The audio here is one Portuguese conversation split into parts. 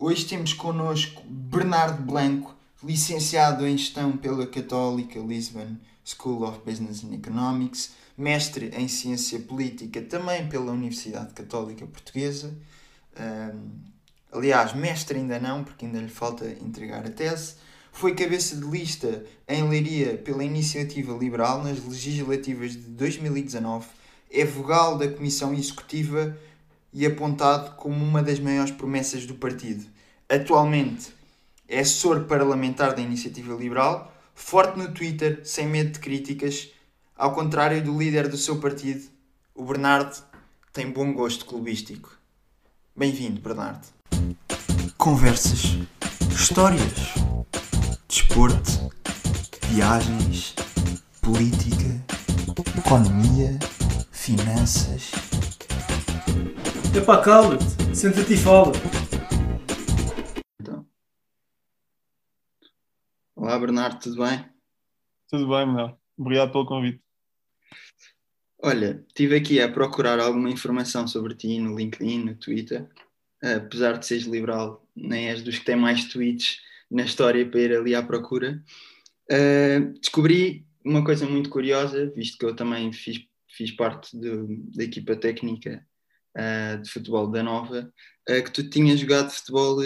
Hoje temos connosco Bernardo Blanco, licenciado em Gestão pela Católica Lisbon School of Business and Economics, mestre em Ciência Política também pela Universidade Católica Portuguesa. Um, aliás, mestre ainda não, porque ainda lhe falta entregar a tese. Foi cabeça de lista em Leiria pela Iniciativa Liberal nas legislativas de 2019. É vogal da Comissão Executiva e apontado como uma das maiores promessas do partido. Atualmente é assessor parlamentar da Iniciativa Liberal, forte no Twitter, sem medo de críticas, ao contrário do líder do seu partido, o Bernardo tem bom gosto clubístico. Bem-vindo, Bernardo. Conversas, histórias, desporto, viagens, política, economia, finanças. Epá, cala-te, senta-te e fala. Então. Olá, Bernardo, tudo bem? Tudo bem, Manuel. Obrigado pelo convite. Olha, estive aqui a procurar alguma informação sobre ti no LinkedIn, no Twitter. apesar de seres liberal, nem és dos que têm mais tweets na história para ir ali à procura. Uh, descobri uma coisa muito curiosa, visto que eu também fiz, fiz parte do, da equipa técnica uh, de futebol da Nova, uh, que tu tinhas jogado futebol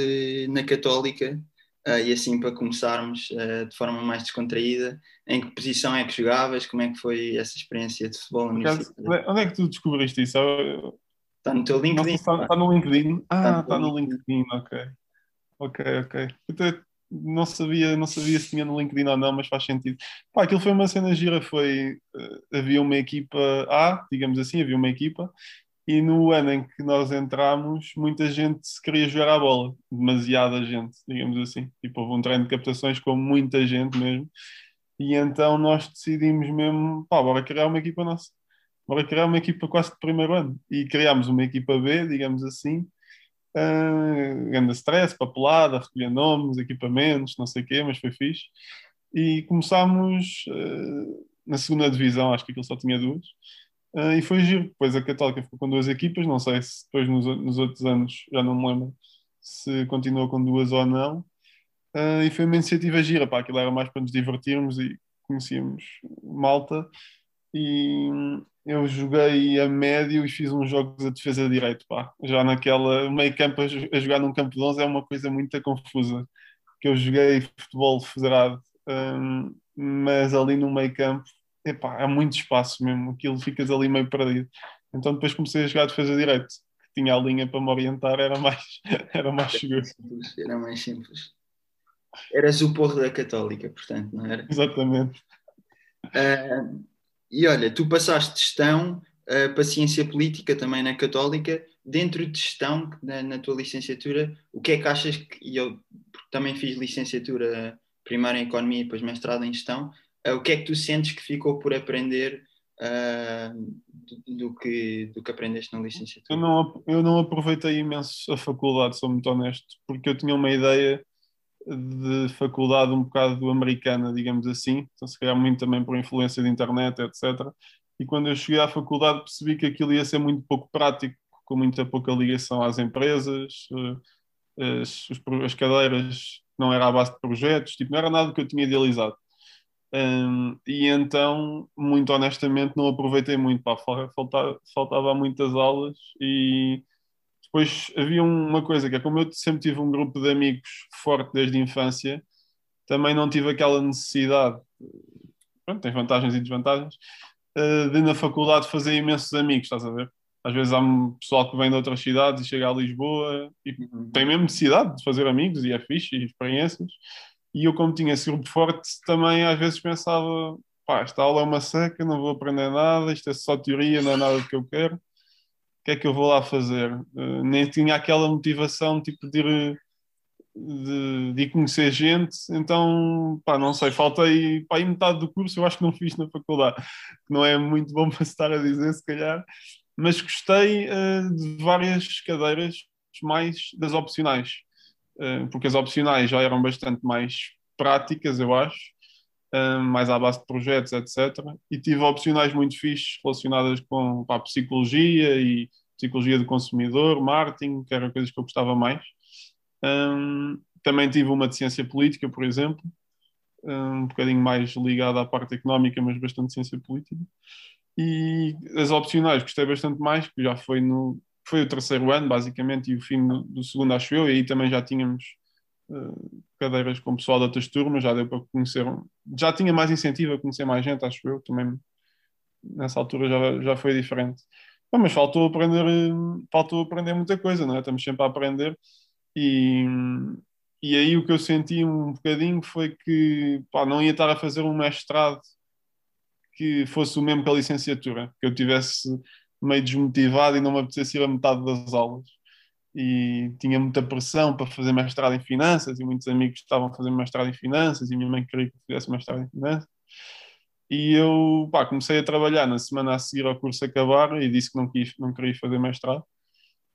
na Católica e assim para começarmos de forma mais descontraída, em que posição é que jogavas, como é que foi essa experiência de futebol Porque, Onde é que tu descobriste isso? Está no teu LinkedIn. Está, está, no LinkedIn? Ah, está, no LinkedIn, ok. Ok, ok. Eu não sabia, não sabia se tinha no LinkedIn ou não, mas faz sentido. Pá, aquilo foi uma cena gira, foi... Uh, havia uma equipa A, digamos assim, havia uma equipa, e no ano em que nós entramos, muita gente queria jogar a bola, demasiada gente, digamos assim. Tipo, houve um treino de captações com muita gente mesmo, e então nós decidimos mesmo, pá, bora criar uma equipa nossa, bora criar uma equipa quase de primeiro ano, e criámos uma equipa B, digamos assim, uh, grande stress, papelada, recolher nomes, equipamentos, não sei o quê, mas foi fixe, e começámos uh, na segunda divisão, acho que aquilo só tinha duas, Uh, e foi giro. Depois a Católica ficou com duas equipas, não sei se depois nos, nos outros anos, já não me lembro se continuou com duas ou não. Uh, e foi uma iniciativa gira, pá, aquilo era mais para nos divertirmos e conhecíamos malta. E eu joguei a médio e fiz uns jogos a defesa de direito, pá. Já naquela meio campo a, a jogar num campo de 11 é uma coisa muito confusa. Que eu joguei futebol federado, um, ah, mas ali no meio campo epá, há muito espaço mesmo, aquilo ficas ali meio perdido. Então depois comecei a jogar defesa direito, que tinha a linha para me orientar, era mais, era mais seguro. Era mais simples. Eras o porro da Católica, portanto, não era? Exatamente. Uh, e olha, tu passaste gestão uh, para ciência política também na Católica. Dentro de gestão, na, na, tua licenciatura, o que é que achas que. E eu também fiz licenciatura primeiro em Economia e depois mestrado em Gestão. Uh, o que é que tu sentes que ficou por aprender uh, do, do, que, do que aprendeste na licenciatura? Eu não, eu não aproveitei imenso a faculdade, sou muito honesto, porque eu tinha uma ideia de faculdade um bocado americana, digamos assim, então se calhar muito também por influência de internet, etc. E quando eu cheguei à faculdade percebi que aquilo ia ser muito pouco prático, com muita pouca ligação às empresas, eh, as, as cadeiras não era à base de projetos, tipo, não era nada que eu tinha idealizado. Um, e então, muito honestamente, não aproveitei muito. Pá, faltava, faltava muitas aulas e depois havia uma coisa que é como eu sempre tive um grupo de amigos forte desde a infância, também não tive aquela necessidade, pronto, tem vantagens e desvantagens, uh, de na faculdade fazer imensos amigos, estás a ver? Às vezes há um pessoal que vem de outras cidades e chega a Lisboa e uhum. tem mesmo necessidade de fazer amigos e é fixe e experiências e eu, como tinha esse grupo forte, também às vezes pensava: pá, esta aula é uma seca, não vou aprender nada, isto é só teoria, não é nada do que eu quero. O que é que eu vou lá fazer? Uh, nem tinha aquela motivação tipo de ir, de, de conhecer gente, então, pá, não sei, faltei pá, metade do curso, eu acho que não fiz na faculdade, que não é muito bom para estar a dizer, se calhar, mas gostei uh, de várias cadeiras, mais das opcionais. Eh, porque as opcionais já eram bastante mais práticas, eu acho, eh, mais à base de projetos, etc. E tive opcionais muito fixes relacionadas com a psicologia e psicologia do consumidor, marketing, que eram coisas que eu gostava mais. Um, também tive uma de ciência política, por exemplo, um bocadinho mais ligada à parte económica, mas bastante ciência política. E as opcionais gostei bastante mais, que já foi no foi o terceiro ano, basicamente, e o fim do, do segundo, acho eu, e aí também já tínhamos uh, cadeiras com pessoal de outras turmas, já deu para conhecer, já tinha mais incentivo a conhecer mais gente, acho eu, também nessa altura já, já foi diferente. Bom, mas faltou aprender, faltou aprender muita coisa, não é? Estamos sempre a aprender e, e aí o que eu senti um bocadinho foi que pá, não ia estar a fazer um mestrado que fosse o mesmo que a licenciatura, que eu tivesse meio desmotivado e não me apetecesse ir a metade das aulas. E tinha muita pressão para fazer mestrado em finanças e muitos amigos estavam a fazer mestrado em finanças e minha mãe queria que fizesse mestrado em finanças. E eu pá, comecei a trabalhar na semana a seguir ao curso acabar e disse que não, quis, não queria fazer mestrado.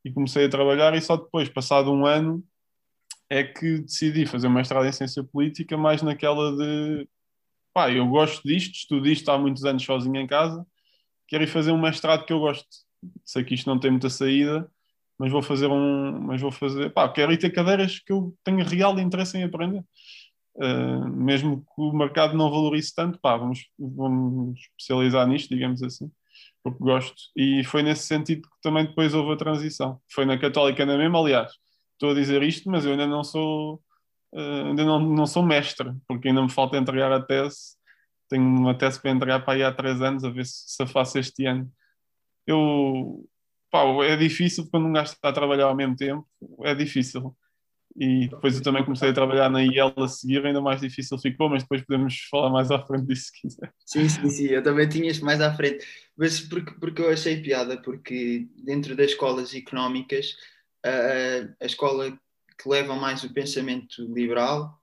E comecei a trabalhar e só depois, passado um ano, é que decidi fazer mestrado em ciência política, mais naquela de pá, eu gosto disto, estudo isto há muitos anos sozinho em casa, quero ir fazer um mestrado que eu gosto. Sei que isto não tem muita saída, mas vou fazer um, mas vou fazer, pá, quero ir ter cadeiras que eu tenho real interesse em aprender. Uh, mesmo que o mercado não valorize tanto, pá, vamos, vamos especializar nisto, digamos assim, porque gosto. E foi nesse sentido que também depois houve a transição. Foi na Católica na mesma, aliás. Estou a dizer isto, mas eu ainda não sou uh, ainda não, não sou mestre, porque ainda me falta entregar a tese. Tenho uma tese para entregar para aí há três anos, a ver se, se a faço este ano. Eu, pá, é difícil quando um gajo está a trabalhar ao mesmo tempo, é difícil. E depois eu também comecei a trabalhar na IEL a seguir, ainda mais difícil ficou, mas depois podemos falar mais à frente disso se quiser. Sim, sim, sim, eu também tinha mais à frente. Mas porque, porque eu achei piada, porque dentro das escolas económicas, a, a escola que leva mais o pensamento liberal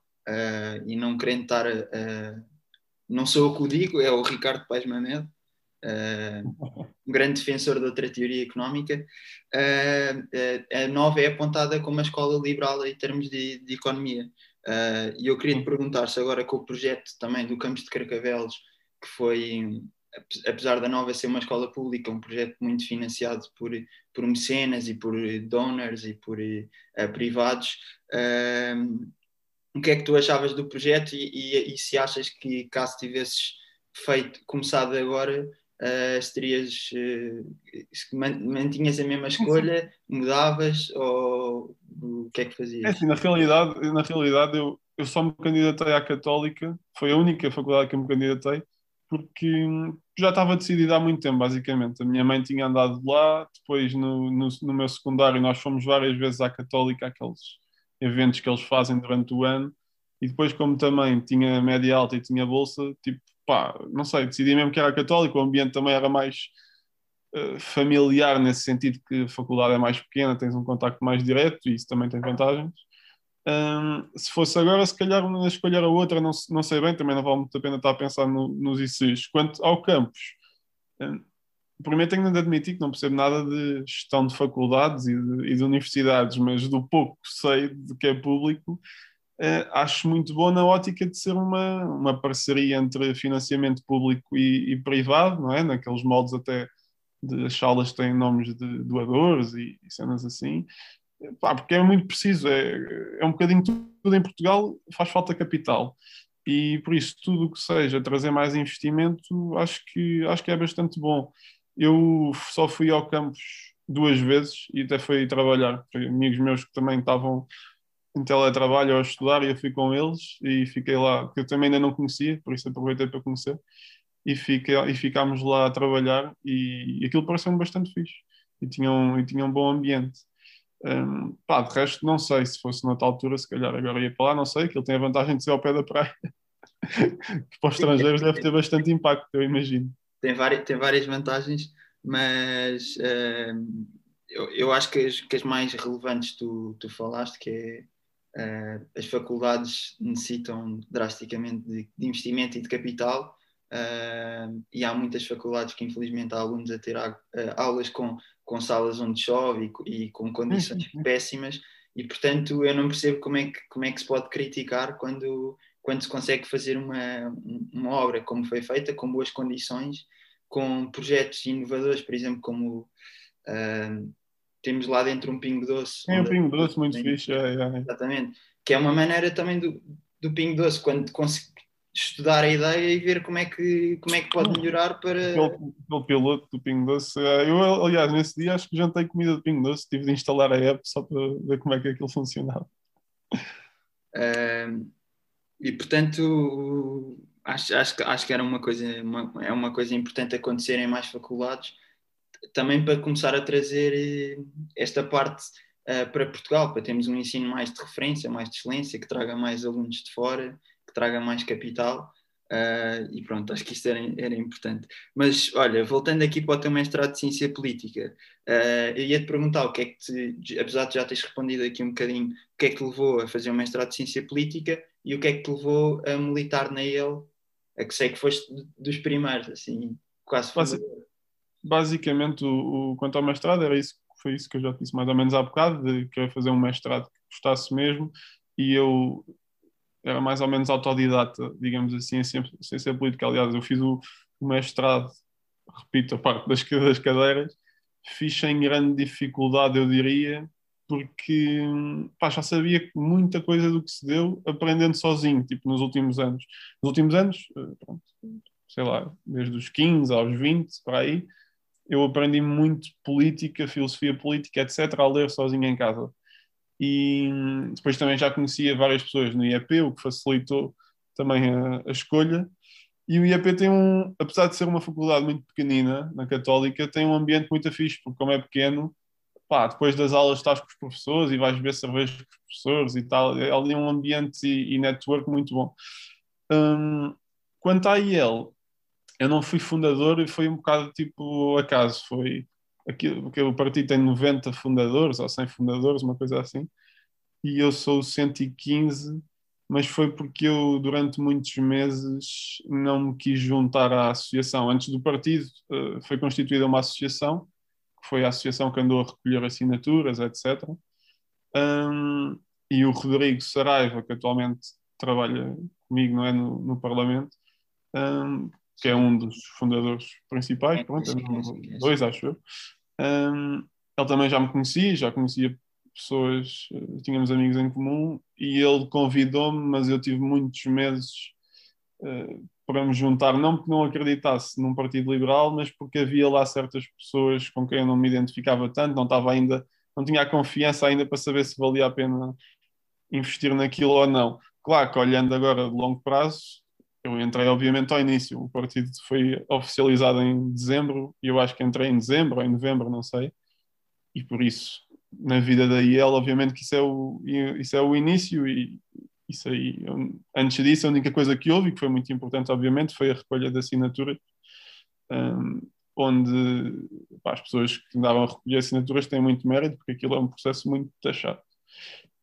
e não querendo estar. Uh, não sou eu que o digo, é o Ricardo Paes Mamed, uh, um grande defensor de outra teoria económica. a nova é apontada como uma escola liberal em termos de, de economia. e eu queria te perguntar se agora com o projeto também do Campos de Carcavelos, que foi apesar da Nova ser uma escola pública, um projeto muito financiado por, por mecenas e por donors e por uh, privados, uh, o que é que tu achavas do projeto e, e, e, se achas que caso tivesses feito, começado agora, uh, se terias, se mantinhas a mesma escolha, mudavas ou o que é que fazias? É assim, na realidade, na realidade eu, eu só me candidatei à Católica, foi a única faculdade que eu me candidatei, porque já estava decidido há muito tempo, basicamente. A minha mãe tinha andado lá, depois no, no, no, meu secundário nós fomos várias vezes à Católica, aqueles eventos que eles fazem durante o ano, e depois como também tinha média alta e tinha bolsa, tipo, pá, não sei, decidi mesmo que era católico, o ambiente também era mais uh, familiar nesse sentido que a faculdade é mais pequena, tens um contacto mais direto e isso também tem vantagens. Um, se fosse agora, se calhar uma escolher a outra, não, não sei bem, também não vale muito a pena estar a pensar no, nos ICs. Quanto ao campus, um, primeiro tenho de admitir que não percebo nada de gestão de faculdades e de, e de universidades, mas do pouco que sei de que é público, uh, acho muito bom na ótica de ser uma, uma parceria entre financiamento público e, e privado, não é? Naqueles moldes até de as salas têm nomes de doadores e, e cenas assim, Pá, porque é muito preciso, é, é um bocadinho tudo em Portugal, faz falta capital. E por isso, tudo o que seja trazer mais investimento, acho que, acho que é bastante bom. Eu só fui ao campus duas vezes e até fui trabalhar. Foi amigos meus que também estavam em teletrabalho a estudar e eu fui com eles e fiquei lá, que eu também ainda não conhecia, por isso aproveitei para conhecer. E, fiquei, e ficámos lá a trabalhar e, e aquilo pareceu-me bastante fixe. E tinha, um, e tinha um bom ambiente. Um, pá, de resto, não sei se fosse na tal altura, se calhar agora ia para lá, não sei, que ele tem a vantagem de ser ao pé da praia, que para os estrangeiros deve ter bastante impacto, eu imagino. Tem várias, tem várias vantagens, mas uh, eu, eu acho que as, que as mais relevantes tu, tu falaste, que é uh, as faculdades necessitam drasticamente de, de investimento e de capital, Uh, e há muitas faculdades que infelizmente há alunos a ter uh, aulas com com salas onde chove e, e com condições péssimas e portanto eu não percebo como é que, como é que se pode criticar quando, quando se consegue fazer uma, uma obra como foi feita, com boas condições, com projetos inovadores, por exemplo, como uh, temos lá dentro um pingo doce. Tem um pingo doce muito fixe. É, é. Exatamente. Que é uma maneira também do, do pingo doce, quando conseguir estudar a ideia e ver como é que, como é que pode melhorar para. Aquele piloto do Pingo Doce. eh, Eu, aliás, nesse dia acho que jantei comida de Pingo Doce. Tive de instalar a app só para ver como é que aquilo funcionava. Ahm, e portanto acho, acho, acho que era uma coisa, uma- é uma coisa importante acontecer em mais faculdades, também para começar a trazer eh, esta parte eh, para Portugal, para termos um ensino mais de referência, mais de excelência, que traga mais alunos de fora, que traga mais capital. ah, e pronto, acho que isto era, era importante. Mas olha, voltando aqui para o teu mestrado de Ciência Política, ah, eu ia te perguntar o que é que te, apesar de já teres respondido aqui um bocadinho, o que é que te levou a fazer um mestrado de Ciência Política e o que é que te levou a militar na EL, a que sei que foste dos primeiros, assim, quase Basi- fundador. Basicamente, o, o- quanto ao mestrado, era isso, foi isso que eu já te disse mais ou menos há bocado, de querer fazer um mestrado que gostasse mesmo, e eu era mais ou menos autodidata, digamos assim, em ciência política. Aliás, eu fiz o, o mestrado, repito, a parte das, das cadeiras, fiz sem grande dificuldade, eu diria, porque pá, já sabia muita coisa do que se deu aprendendo sozinho, tipo nos últimos anos. Nos últimos anos, eh, pronto, sei lá, desde os 15 aos 20, para aí, eu aprendi muito política, filosofia política, etc., a ler sozinho em casa. E hum, depois também já conhecia várias pessoas no IEP, o que facilitou também a, a escolha. E o IEP tem um, apesar de ser uma faculdade muito pequenina, na Católica, tem um ambiente muito fixe, porque como é pequeno, pá, depois das aulas estás com os professores e vais beber cerveja com os professores e tal, é ali um ambiente e, e network muito bom. Hum, quanto à IEL, eu não fui fundador e foi um bocado tipo acaso, foi aquilo, porque o partido tem 90 fundadores ou 100 fundadores, uma coisa assim, e eu sou o 115, mas foi porque eu durante muitos meses não me quis juntar à associação. Antes do partido eh, foi constituída uma associação, que foi a associação que andou a recolher assinaturas, etc. Hum, e o Rodrigo Saraiva, que atualmente trabalha comigo não é, no, no Parlamento, hum, que é um dos fundadores principais, pronto, é dois, acho eu. Hum, ele também já me conhecia, já conhecia pessoas, eh, tínhamos amigos em comum, e ele convidou-me, mas eu tive muitos meses eh, para me juntar, não porque não acreditasse num partido liberal, mas porque havia lá certas pessoas com quem eu não me identificava tanto, não estava ainda, não tinha a confiança ainda para saber se valia a pena investir naquilo ou não. Claro que olhando agora de longo prazo, eu entrei obviamente ao início, o partido foi oficializado em dezembro, e eu acho que entrei em dezembro ou em novembro, não sei, e por isso, na vida da IEL, obviamente que isso é o, isso é o início, e isso aí, antes disso, a única coisa que houve, e que foi muito importante, obviamente, foi a recolha de assinaturas, hum, onde pá, as pessoas que andavam a recolher assinaturas têm muito mérito, porque aquilo é um processo muito taxado.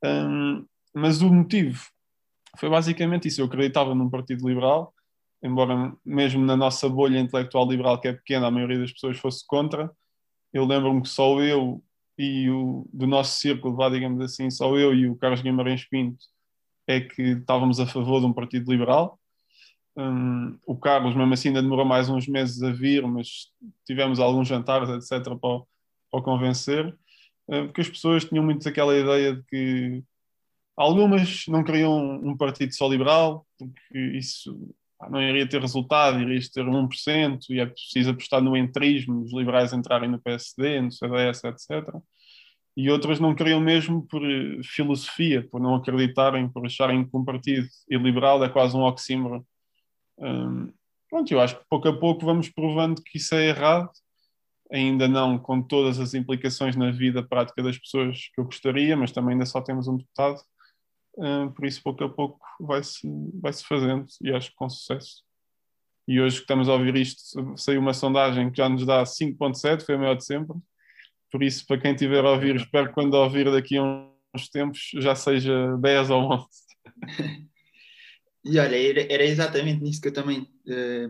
Hum, mas o motivo foi basicamente isso. Eu acreditava num partido liberal, embora mesmo na nossa bolha intelectual liberal, que é pequena, a maioria das pessoas fosse contra. Eu lembro-me que só eu e o do nosso círculo, vá, digamos assim, só eu e o Carlos Guimarães Pinto é que estávamos a favor de um partido liberal. Hum, o Carlos, mesmo assim, ainda demorou mais uns meses a vir, mas tivemos alguns jantares, etc., para, o- para convencer, eh, porque as pessoas tinham muito aquela ideia de que algumas não queriam um partido só liberal, porque isso não iria ter resultado, irias ter 1%, e é preciso apostar no entrismo, os liberais entrarem no PSD, no CDS, etc. E outras não queriam mesmo por eh, filosofia, por não acreditarem, por acharem que um partido iliberal é quase um oxímoron. Hum, pronto, eu acho que pouco a pouco vamos provando que isso é errado, ainda não com todas as implicações na vida prática das pessoas que eu gostaria, mas também ainda só temos um deputado, Hum, por isso pouco a pouco vai-se vai -se fazendo e acho que com sucesso. E hoje que estamos a ouvir isto, saiu uma sondagem que já nos dá 5.7, foi a maior de sempre, por isso para quem estiver a ouvir, espero que quando ouvir daqui a uns tempos já seja 10 ou 11. E olha, era, era exatamente nisso que eu também eh,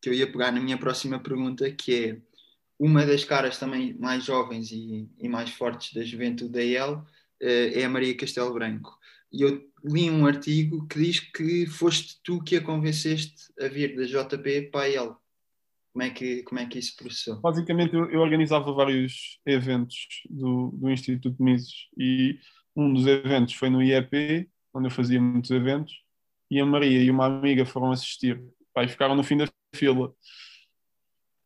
que eu ia pegar na minha próxima pergunta, que é uma das caras também mais jovens e, e mais fortes da juventude da EL eh, é a Maria Castelo Branco. E eu li um artigo que diz que foste tu que a convenceste a vir da JP para a EL. Como é que, como é que isso processou? Basicamente, eu, eu organizava vários eventos do, do Instituto Mises e um dos eventos foi no IEP, onde eu fazia muitos eventos, e a Maria e uma amiga foram assistir. Pai, ficaram no fim da fila.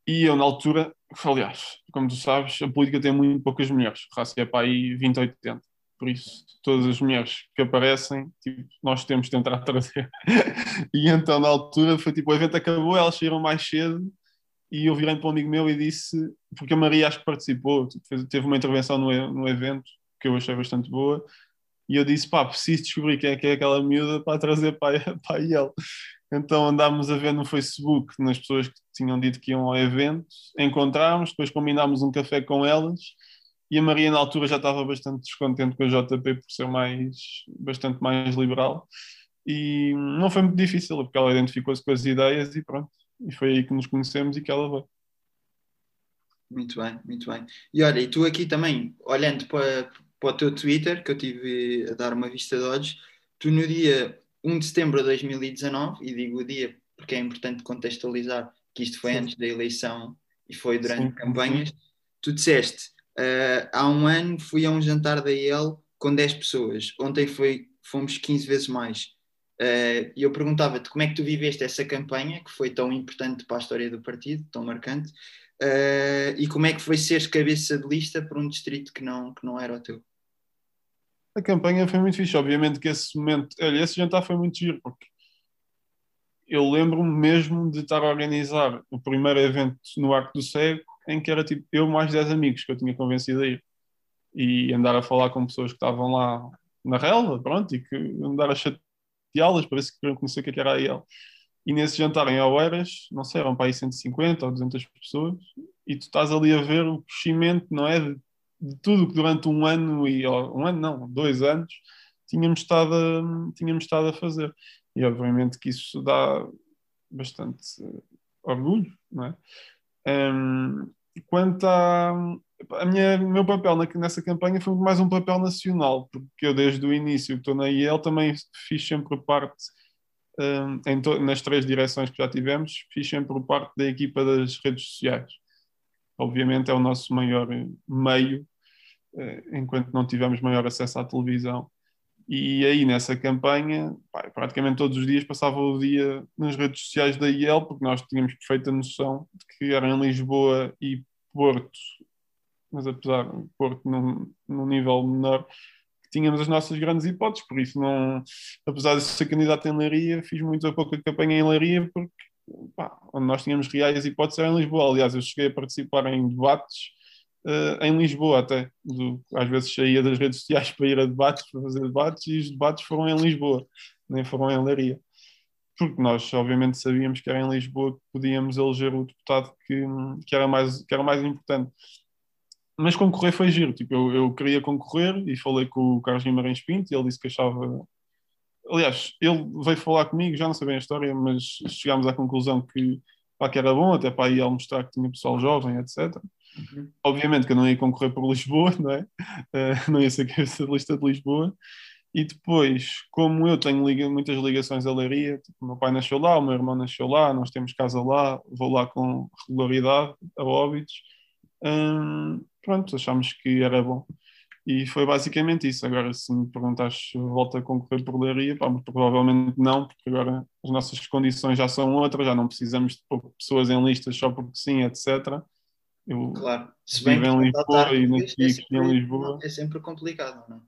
E eu, na altura, aliás, como tu sabes, a política tem muito poucas mulheres. A raça é para aí 20, 80. Por isso, todas as mulheres que aparecem, tipo, nós temos de tentar trazer. e então, na altura, foi tipo, o evento acabou, elas saíram mais cedo e eu virei para um amigo meu e disse, porque a Maria acho que participou, tipo, teve uma intervenção no, no evento que eu achei bastante boa, e eu disse, pá, preciso descobrir quem é é aquela miúda para trazer para, para ele. Então andámos a ver no Facebook nas pessoas que tinham dito que iam ao evento, encontramos, depois combinámos um café com elas e a Maria na altura já estava bastante descontente com a JP por ser mais, bastante mais liberal e não foi muito difícil porque ela identificou-se com as ideias e pronto, e foi aí que nos conhecemos e que ela veio. Muito bem, muito bem. E olha, e tu aqui também, olhando para, para o teu Twitter, que eu tive a dar uma vista de olhos, tu no dia 1 de setembro de 2019, e digo o dia porque é importante contextualizar que isto foi Sim. antes da eleição e foi durante Sim. campanhas, tu disseste, uh, há um ano fui a um jantar da IEL com 10 pessoas, ontem foi, fomos 15 vezes mais. Uh, e eu perguntava-te como é que tu viveste essa campanha, que foi tão importante para a história do partido, tão marcante, uh, e como é que foi seres cabeça de lista para um distrito que não, que não era o teu? a campanha foi muito fixe. Obviamente que esse momento, olha, esse jantar foi muito giro, porque eu lembro-me mesmo de estar a organizar o primeiro evento no Arco do Cego, em que era tipo eu mais 10 amigos que eu tinha convencido a ir. E andar a falar com pessoas que estavam lá na relva, pronto, e que andar a chateá-las para ver se queriam conhecer o que, é era a IEL. E nesse jantar em Oeiras, não sei, eram para aí 150 ou 200 pessoas, e tu estás ali a ver o crescimento, não é? De de tudo que durante um ano e um ano não, dois anos tínhamos estado a, tínhamos estado a fazer. E obviamente que isso dá bastante orgulho, não é? Um, quanto a, a minha, meu papel na, nessa campanha foi mais um papel nacional, porque eu desde o início que estou na IEL também fiz sempre parte, um, to, nas três direções que já tivemos, fiz sempre parte da equipa das redes sociais. Obviamente é o nosso maior meio eh, enquanto não tivemos maior acesso à televisão. E aí, nessa campanha, pá, praticamente todos os dias passava o dia nas redes sociais da IEL, porque nós tínhamos perfeita noção de que era em Lisboa e Porto, mas apesar de Porto num, num nível menor, tínhamos as nossas grandes hipóteses, por isso não, apesar de ser candidato em Leiria, fiz muito a pouca campanha em Leiria, porque pá, onde nós tínhamos reais hipóteses era em Lisboa. Aliás, eu cheguei a participar em debates uh, em Lisboa até. Do, às vezes saía das redes sociais para ir a debates, para fazer debates, e os debates foram em Lisboa, nem foram em Leiria. Porque nós, obviamente, sabíamos que era em Lisboa que podíamos eleger o deputado que, que, era, mais, que era mais importante. Mas concorrer foi giro. Tipo, eu, eu queria concorrer e falei com o Carlos Guimarães Pinto e ele disse que achava. Aliás, ele veio falar comigo, já não sei bem a história, mas chegámos à conclusão que, pá, que era bom, até para ir mostrar que tinha pessoal jovem, etc. Uhum. Obviamente que eu não ia concorrer por Lisboa, não é? Uh, não ia ser cabeça de lista de Lisboa. E depois, como eu tenho liga, muitas ligações à Leiria, tipo, meu pai nasceu lá, o meu irmão nasceu lá, nós temos casa lá, vou lá com regularidade a Óbidos. Hum, pronto, achámos que era bom. E foi basicamente isso. Agora, se me perguntas se volto a concorrer por Leiria, pá, provavelmente não, porque agora as nossas condições já são outras, já não precisamos de pessoas em listas só porque sim, etc. Eu claro. Se bem em Lisboa e aqui, é sempre, em Lisboa. É sempre complicado, não é?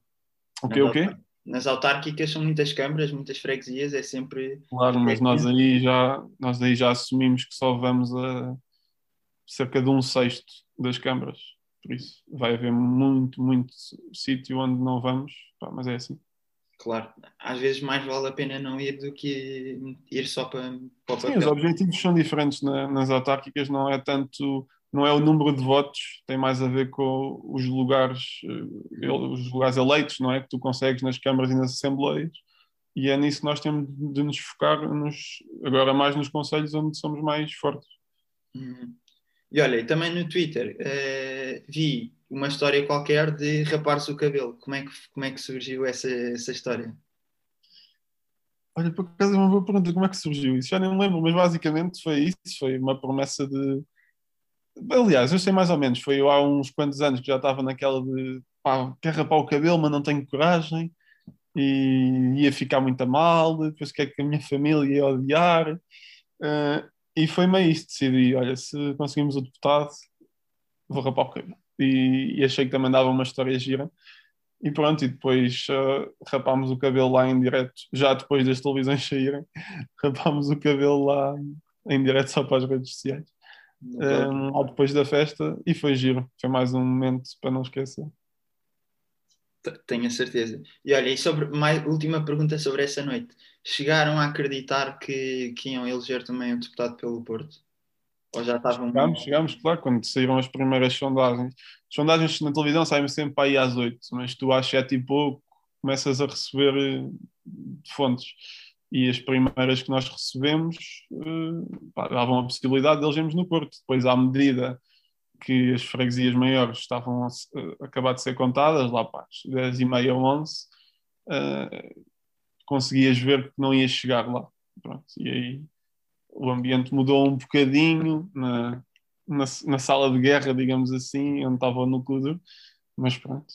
O quê, o quê? Nas autárquicas são muitas câmaras, muitas freguesias, é sempre. Claro, mas nós aí já, nós aí já assumimos que só vamos a cerca de um sexto das câmaras. Por isso, vai haver muito, muito sítio onde não vamos, pá, mas é assim. Claro, às vezes mais vale a pena não ir do que ir só para, para o papel. Sim, os objetivos são diferentes na, nas autárquicas, não é tanto não é o número de votos, tem mais a ver com os lugares, eh, os lugares eleitos, não é? Que tu consegues nas câmaras e nas assembleias. E é nisso que nós temos de nos focar, nos, agora mais nos conselhos onde somos mais fortes. Uhum. E olha, também no Twitter uh, vi uma história qualquer de rapar-se o cabelo. Como é que, como é que surgiu essa, essa história? Olha, por acaso é uma boa pergunta, como é que surgiu isso? Já nem me lembro, mas basicamente foi isso, foi uma promessa de... Aliás, eu sei mais ou menos, foi há uns quantos anos que já estava naquela de pá, quer rapar o cabelo, mas não tenho coragem, e ia ficar muito mal, depois que é que a minha família ia odiar, uh, e foi meio isso, decidi, olha, se conseguimos o deputado, vou rapar o cabelo. E, e achei que também dava uma história gira. E pronto, e depois uh, rapámos o cabelo lá em direto, já depois das televisões saírem, rapámos o cabelo lá em direto só para as redes sociais. Um, lá depois da festa e foi giro, foi mais um momento para não esquecer. Tenho a certeza. E olha, e sobre mais última pergunta sobre essa noite. Chegaram a acreditar que, que iam eleger também o deputado pelo Porto? Ou já estavam. Chegámos, chegámos, claro, quando saíram as primeiras sondagens. As sondagens na televisão saem sempre para aí às 8, mas tu às 7 e pouco começas a receber eh, fontes. E as primeiras que nós recebemos uh, pá, davam a possibilidade de elegermos no Porto. Depois, à medida que as freguesias maiores estavam a, a acabar de ser contadas, lá para as 10 e meia, 11, uh, conseguias ver que não ia chegar lá. Pronto, e aí o ambiente mudou um bocadinho na, na, na, sala de guerra, digamos assim, onde estava o núcleo mas pronto.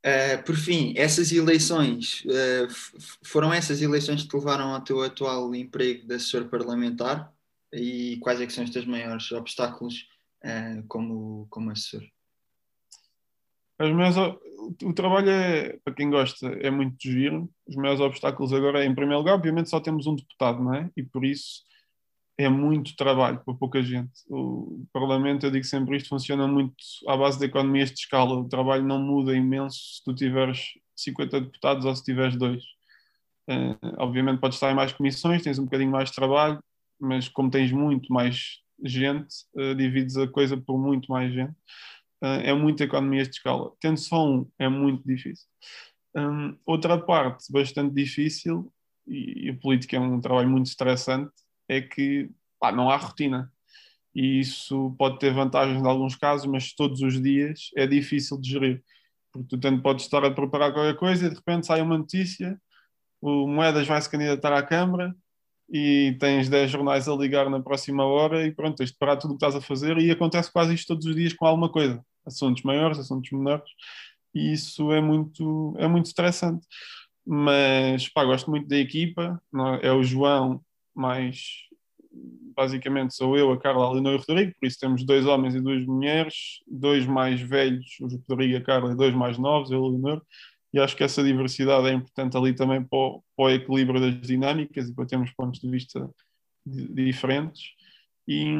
Uh, por fim, essas eleições uh, foram essas eleições que te levaram ao teu atual emprego de assessor parlamentar e quais é são os teus maiores obstáculos uh, como, como assessor? Os meus, o trabalho é, para quem gosta, é muito giro. Os maiores obstáculos agora é, em primeiro lugar, obviamente só temos um deputado, não é? E por isso é muito trabalho para pouca gente. O Parlamento, eu digo sempre isto, funciona muito à base de economias de escala. O trabalho não muda imenso se tu tiveres 50 deputados ou se tiveres dois. Uh, obviamente podes estar em mais comissões, tens um bocadinho mais de trabalho, mas como tens muito mais gente, uh, divides a coisa por muito mais gente. Uh, é muita economia de escala. Tendo só um, é muito difícil. Um, outra parte bastante difícil, e, e a política é um trabalho muito estressante, é que pá, não há rotina. E isso pode ter vantagens em alguns casos, mas todos os dias é difícil de gerir. Porque tu tanto podes estar a preparar qualquer coisa e de repente sai uma notícia, o Moedas vai se candidatar à Câmara e tens 10 jornais a ligar na próxima hora e pronto, tens de parar tudo o que estás a fazer e acontece quase isto todos os dias com alguma coisa. Assuntos maiores, assuntos menores e isso é muito, é muito estressante. Mas pá, gosto muito da equipa, é? é o João mais basicamente sou eu, a Carla, a Leonor e o Rodrigo, por isso temos dois homens e duas mulheres, dois mais velhos, o Rodrigo e a Carla, e dois mais novos, eu e a Leonor, e acho que essa diversidade é importante ali também para o, para o equilíbrio das dinâmicas e para termos pontos de vista diferentes. E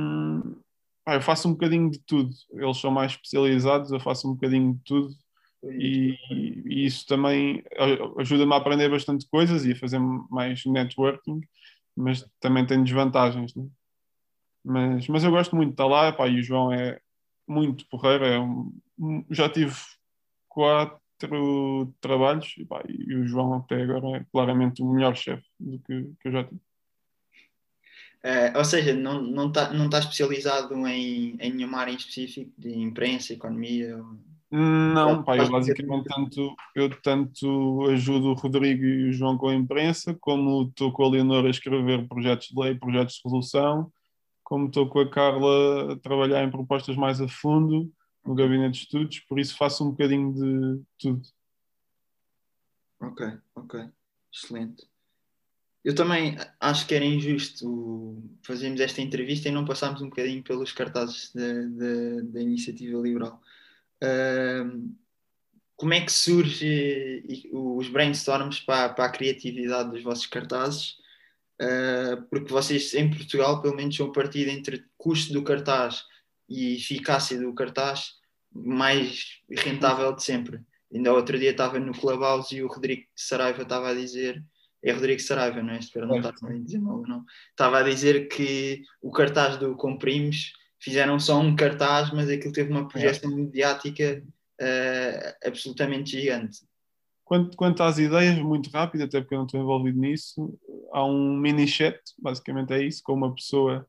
pá, eu faço um bocadinho de tudo. Eles são mais especializados, eu faço um bocadinho de tudo. E, e isso também ajuda-me a aprender bastante coisas e a fazer mais networking, mas também tem desvantagens. Né? Mas, mas eu gosto muito de estar lá, pá, e o João é muito porreiro. É um, já tive quatro trabalhos e, pá, e o João até agora é claramente o melhor chefe do que, que eu já tive. Uh, ou seja, não está não tá, não tá especializado em, em nenhuma área em específico de imprensa, economia? Ou... Não, pá, eu basicamente tanto, eu tanto ajudo o Rodrigo e o João com a imprensa, como estou com a Leonor a escrever projetos de lei, projetos de resolução, como estou com a Carla a trabalhar em propostas mais a fundo no gabinete de estudos, por isso faço um bocadinho de tudo. Ok, ok, excelente. Eu também acho que era injusto fazermos esta entrevista e não passarmos um bocadinho pelos cartazes da iniciativa liberal. Como é que surge os brainstorms para, para a criatividade dos vossos cartazes? Uh, porque vocês em Portugal, pelo menos, são partido entre custo do cartaz e eficácia do cartaz mais rentável de sempre. Ainda outro dia estava no Clubhouse e o Rodrigo Saraiva estava a dizer é Rodrigo Saraiva, não é? Espero não estar a dizer mal, não. Estava a dizer que o cartaz do Comprimos fizeram só um cartaz, mas aquilo teve uma projeção é. mediática uh, absolutamente gigante. Quanto, quanto às ideias, muito rápido, até porque eu não estou envolvido nisso, há um mini chat, basicamente é isso, com uma pessoa,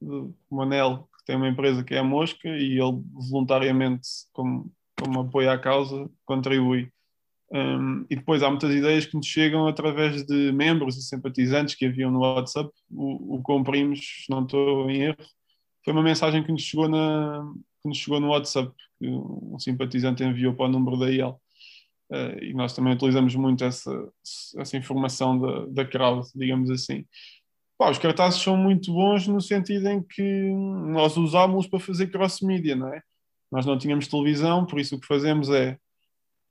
o Manel, que tem uma empresa que é a Mosca, e ele voluntariamente, como, como apoio à causa, contribui Um, e depois há muitas ideias que nos chegam através de membros e simpatizantes que haviam no WhatsApp. O, o Comprimos, não estou em erro, foi uma mensagem que nos chegou, na, que nos chegou no WhatsApp, que um simpatizante enviou para o número da IEL. Uh, e nós também utilizamos muito essa, essa informação da, da crowd, digamos assim. Pá, os cartazes são muito bons no sentido em que nós usámos para fazer cross-media, não é? Nós não tínhamos televisão, por isso o que fazemos é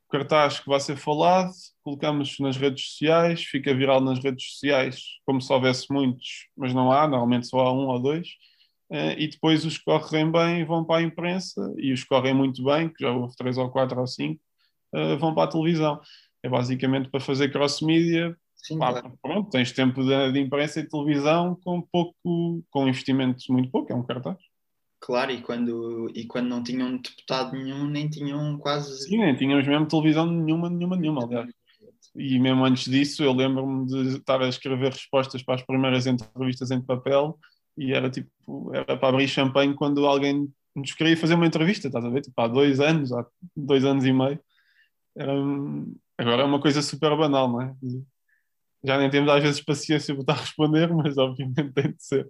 o cartaz que vai ser falado, colocamos nas redes sociais, fica viral nas redes sociais, como se houvesse muitos, mas não há, normalmente só há um ou dois, eh, e depois os que correm bem vão para a imprensa, e os que correm muito bem, que já houve três ou quatro ou cinco, eh, vão para a televisão. É basicamente para fazer cross-media. Claro. Pronto, tens tempo de, de, imprensa e televisão com pouco, com investimentos muito pouco, é um cartaz. Claro, e quando, e quando não tinham deputado nenhum, nem tinham quase. Sim, nem tínhamos mesmo televisão nenhuma, nenhuma, nenhuma, aliás. E mesmo antes disso, eu lembro-me de estar a escrever respostas para as primeiras entrevistas em papel e era tipo, era para abrir champanhe quando alguém nos queria fazer uma entrevista, estás a ver? Tipo, há dois anos, há dois anos e meio. Era, agora é uma coisa super banal, não é? Já nem temos às vezes paciência para responder, mas obviamente tem de ser.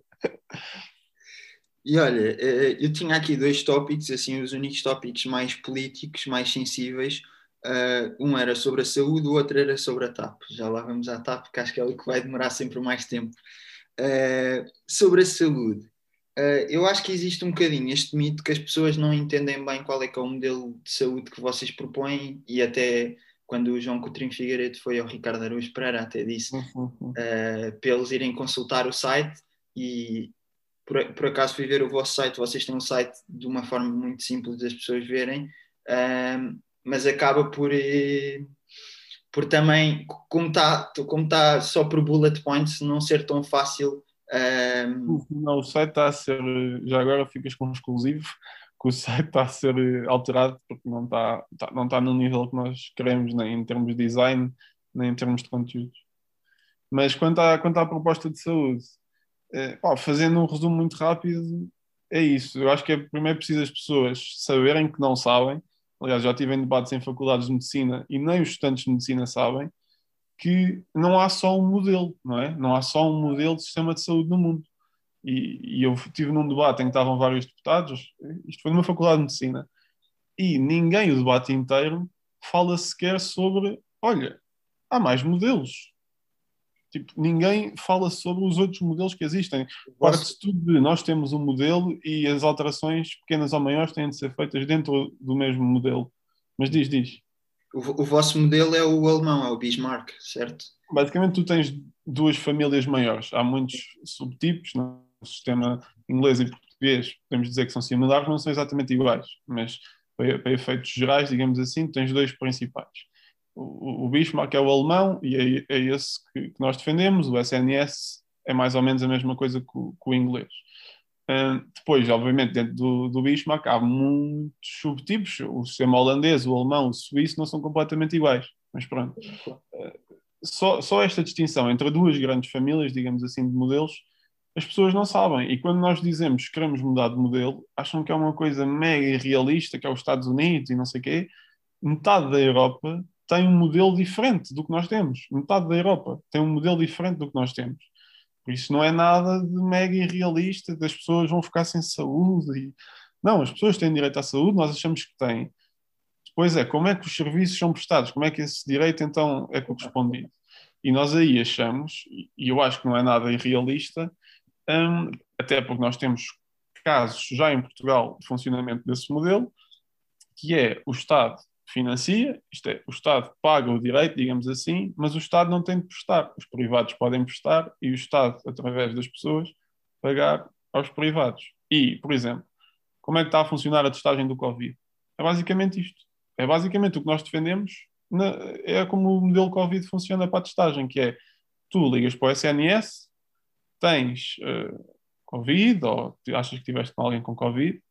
E olha, eh, eu tinha aqui dois tópicos, assim, os únicos tópicos mais políticos, mais sensíveis. Uh, um era sobre a saúde, o outro era sobre a TAP. Já lá vamos à TAP, que acho que é o que vai demorar sempre mais tempo. Uh, sobre a saúde, uh, eu acho que existe um bocadinho este mito que as pessoas não entendem bem qual é que é o modelo de saúde que vocês propõem e até quando o João Coutinho Figueiredo foi ao Ricardo Araújo Pereira até disse uh, para eles irem consultar o site e por, por, acaso fui ver o vosso site, vocês têm um site de uma forma muito simples das pessoas verem, mas acaba por por também, como está como tá só por bullet points, não ser tão fácil. Um... Não, o site está a ser, já agora ficas com exclusivo, que o site está a ser alterado porque não está, tá, não está no nível que nós queremos, nem em termos de design, nem em termos de conteúdos. Mas quanto à, quanto à proposta de saúde, é, fazendo um resumo muito rápido, é isso. Eu acho que é primeiro preciso as pessoas saberem que não sabem aliás, já tive em debates em faculdades de medicina e nem os estudantes de medicina sabem que não há só um modelo, não é? Não há só um modelo de sistema de saúde no mundo. E, e eu tive num debate em que estavam vários deputados, isto foi numa faculdade de medicina, e ninguém, o debate inteiro, fala sequer sobre, olha, há mais modelos. Tipo, ninguém fala sobre os outros modelos que existem. Parte-se tudo de nós temos um modelo e as alterações, pequenas ou maiores, têm de ser feitas dentro do mesmo modelo. Mas diz, diz. O, o vosso modelo é o alemão, é o Bismarck, certo? Basicamente, tu tens duas famílias maiores. Há muitos subtipos no sistema inglês e português, podemos dizer que são similares, não são exatamente iguais, mas para, para efeitos gerais, digamos assim, tens dois principais o, o Bismarck é o alemão e é, é esse que, que, nós defendemos, o SNS é mais ou menos a mesma coisa que o, que o inglês. Uh, depois, obviamente, dentro do, do Bismarck há muitos subtipos, o sistema holandês, o alemão, o suíço não são completamente iguais, mas pronto. Uh, só, só esta distinção entre duas grandes famílias, digamos assim, de modelos, as pessoas não sabem. E quando nós dizemos que queremos mudar de modelo, acham que é uma coisa mega irrealista, que é os Estados Unidos e não sei o quê. Metade da Europa tem um modelo diferente do que nós temos. Metade da Europa tem um modelo diferente do que nós temos. Por isso não é nada de mega irrealista, das pessoas vão ficar sem saúde. E... Não, as pessoas têm direito à saúde, nós achamos que têm. Depois é, como é que os serviços são prestados? Como é que esse direito então é correspondido? E nós aí achamos, e eu acho que não é nada irrealista, um, até porque nós temos casos já em Portugal de funcionamento desse modelo, que é o Estado financia, isto é, o Estado paga o direito, digamos assim, mas o Estado não tem de prestar. Os privados podem prestar e o Estado, através das pessoas, pagar aos privados. E, por exemplo, como é que está a funcionar a testagem do Covid? É basicamente isto. É basicamente o que nós defendemos, na, é como o modelo Covid funciona para a testagem, que é, tu ligas para o SNS, tens uh, Covid, ou achas que tiveste com alguém com Covid,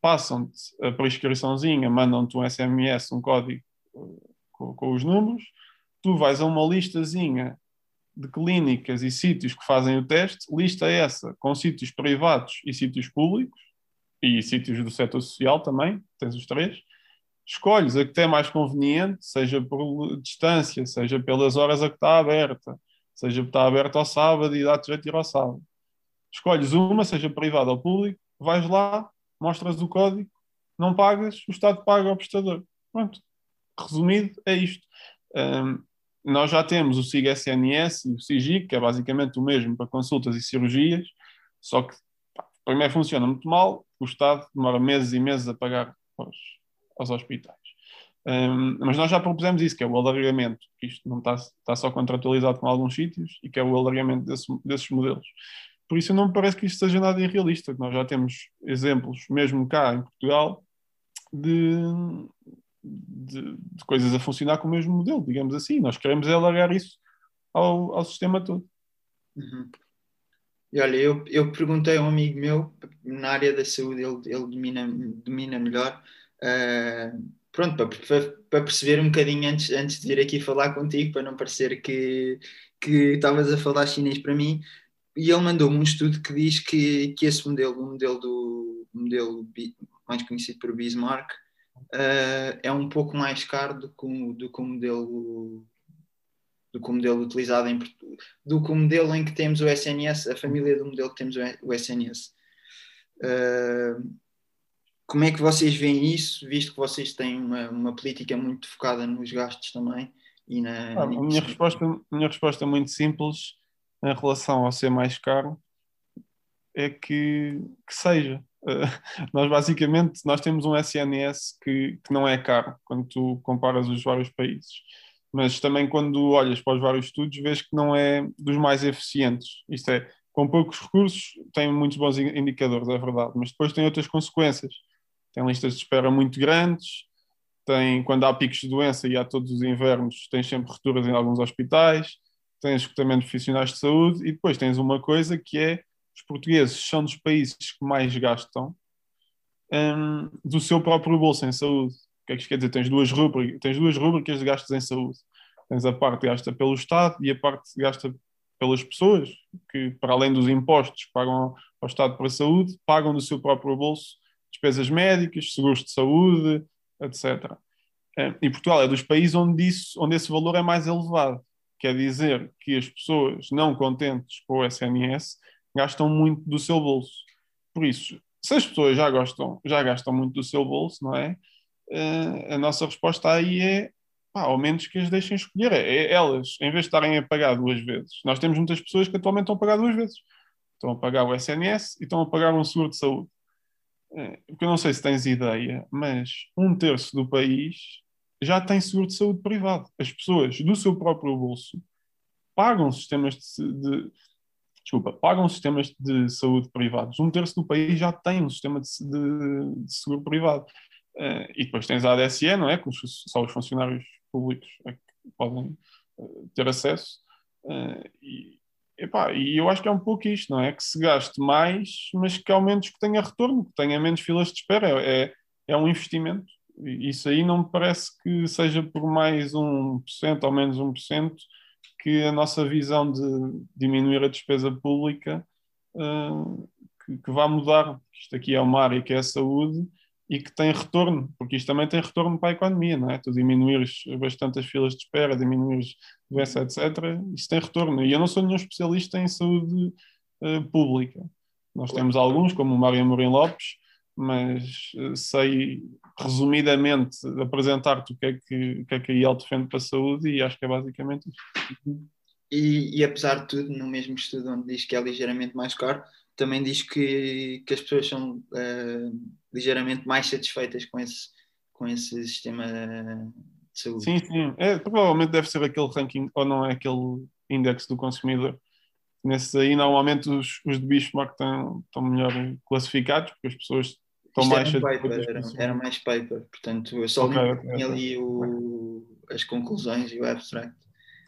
passam-te a prescriçãozinha, mandam-te um SMS, um código uh, com, com, os números, tu vais a uma listazinha de clínicas e sítios que fazem o teste, lista essa com sítios privados e sítios públicos, e sítios do setor social também, tens os três, escolhes a que te é mais conveniente, seja por distância, seja pelas horas a que está aberta, seja porque está aberta ao sábado e dá-te jeito de ir ao sábado. Escolhes uma, seja privada ou público, vais lá, mostras o código, não pagas, o Estado paga ao prestador. Pronto. Resumido, é isto. Um, nós já temos o SIG SNS e o SIGIC, que é basicamente o mesmo para consultas e cirurgias, só que pá, primeiro funciona muito mal, o Estado demora meses e meses a pagar aos, aos hospitais. Um, mas nós já propusemos isso, que é o alargamento, que isto não está, está só contratualizado com alguns sítios e que é o alargamento desse, desses modelos. Por isso não me parece que isto seja nada irrealista. Nós já temos exemplos, mesmo cá em Portugal, de, de, de, coisas a funcionar com o mesmo modelo, digamos assim. Nós queremos é alargar isso ao, ao sistema todo. Uhum. E olha, eu, eu perguntei a um amigo meu, na área da saúde, ele, ele domina, domina melhor, uh, pronto, para, para, para, perceber um bocadinho antes, antes de vir aqui falar contigo, para não parecer que, que estavas a falar chinês para mim, e ele mandou-me um estudo que diz que, que esse modelo, o modelo do modelo mais conhecido por Bismarck, uh, é um pouco mais caro do que, do que o modelo do que o modelo utilizado em do que o modelo em que temos o SNS, a família do modelo que temos o SNS. Uh, como é que vocês veem isso, visto que vocês têm uma, uma política muito focada nos gastos também? E na, ah, a minha resposta, minha resposta é muito simples em relação ao ser mais caro é que, que seja. Uh, nós basicamente nós temos um SNS que, que não é caro quando tu comparas os vários países mas também quando olhas para os vários estudos vês que não é dos mais eficientes isto é, com poucos recursos tem muitos bons indicadores, é verdade mas depois tem outras consequências tem listas de espera muito grandes tem, quando há picos de doença e há todos os invernos tens sempre rupturas em alguns hospitais tens escutamento profissionais de saúde e depois tens uma coisa que é os portugueses são dos países que mais gastam um, do seu próprio bolso em saúde. O que é que isto quer dizer? Tens duas, rubricas, tens duas rubricas de gastos em saúde. Tens a parte gasta pelo Estado e a parte gasta pelas pessoas, que para além dos impostos que pagam ao Estado para a saúde, pagam do seu próprio bolso despesas médicas, seguros de saúde, etc. E Portugal é dos países onde, isso, onde esse valor é mais elevado. Quer dizer que as pessoas não contentes com o SNS gastam muito do seu bolso. Por isso, se as pessoas já gostam, já gastam muito do seu bolso, não é? Uh, a nossa resposta aí é pá, ao menos que as deixem escolher. É, é, elas, em vez de estarem a pagar duas vezes, nós temos muitas pessoas que atualmente estão a pagar duas vezes. Estão a pagar o SNS e estão a pagar um seguro de saúde. Uh, porque eu não sei se tens ideia, mas um terço do país já tem seguro de saúde privado. As pessoas, do seu próprio bolso, pagam sistemas de, de desculpa, pagam sistemas de saúde privados. Um terço do país já tem um sistema de, de, de seguro privado. Uh, e depois tens a ADSE, não é? Que só os funcionários públicos é podem uh, ter acesso. Uh, e, epá, e eu acho que é um pouco isto, não é? Que se gaste mais, mas que ao menos que tenha retorno, que tenha menos filas de espera. É, é, é um investimento. Isso aí não me parece que seja por mais 1% ou menos 1% que a nossa visão de diminuir a despesa pública uh, que, que vá mudar. Isto aqui é uma área que é a saúde e que tem retorno, porque isto também tem retorno para a economia, não é? Tu diminuires bastante as filas de espera, diminuires doença, etc., isso tem retorno. E eu não sou nenhum especialista em saúde uh, pública. Nós temos alguns, como o Mário Amorim Lopes, mas uh, sei resumidamente apresentar-te o que é que, o que, é que a IEL defende para a saúde e acho que é basicamente isso. E, e, apesar de tudo, no mesmo estudo onde diz que é ligeiramente mais caro, também diz que, que as pessoas são uh, ligeiramente mais satisfeitas com esse, com esse sistema de saúde. Sim, sim. É, provavelmente deve ser aquele ranking, ou não é aquele índice do consumidor. Nesses aí, normalmente, os, os de Bismarck estão, estão melhor classificados, porque as pessoas estão mais era, um paper, era, era, mais paper, portanto, eu só okay, okay, tinha ali o, as conclusões e o abstract.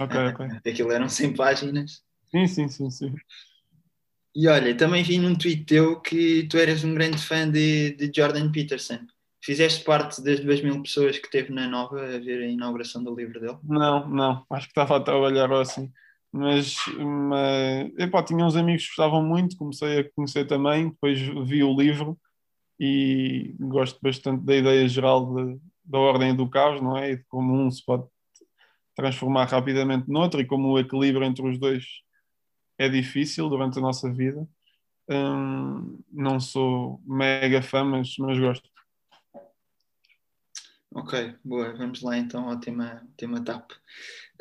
Ok, ah, ok. Aquilo eram 100 páginas. Sim, sim, sim, sim. E olha, também vi num tweet teu que tu eras um grande fã de, de Jordan Peterson. Fizeste parte das duas mil pessoas que teve na Nova a ver a inauguração do livro dele? Não, não. Acho que estava a trabalhar assim. Mas, mas epá, tinha uns amigos que gostavam muito, comecei a conhecer também, depois vi o livro e gosto bastante da ideia geral de, da ordem do caos, não é? E de como um se pode transformar rapidamente noutro e como o equilíbrio entre os dois é difícil durante a nossa vida. Hum, não sou mega fã, mas, mas gosto. Ok, boa. Vamos lá então ao tema, tema TAP.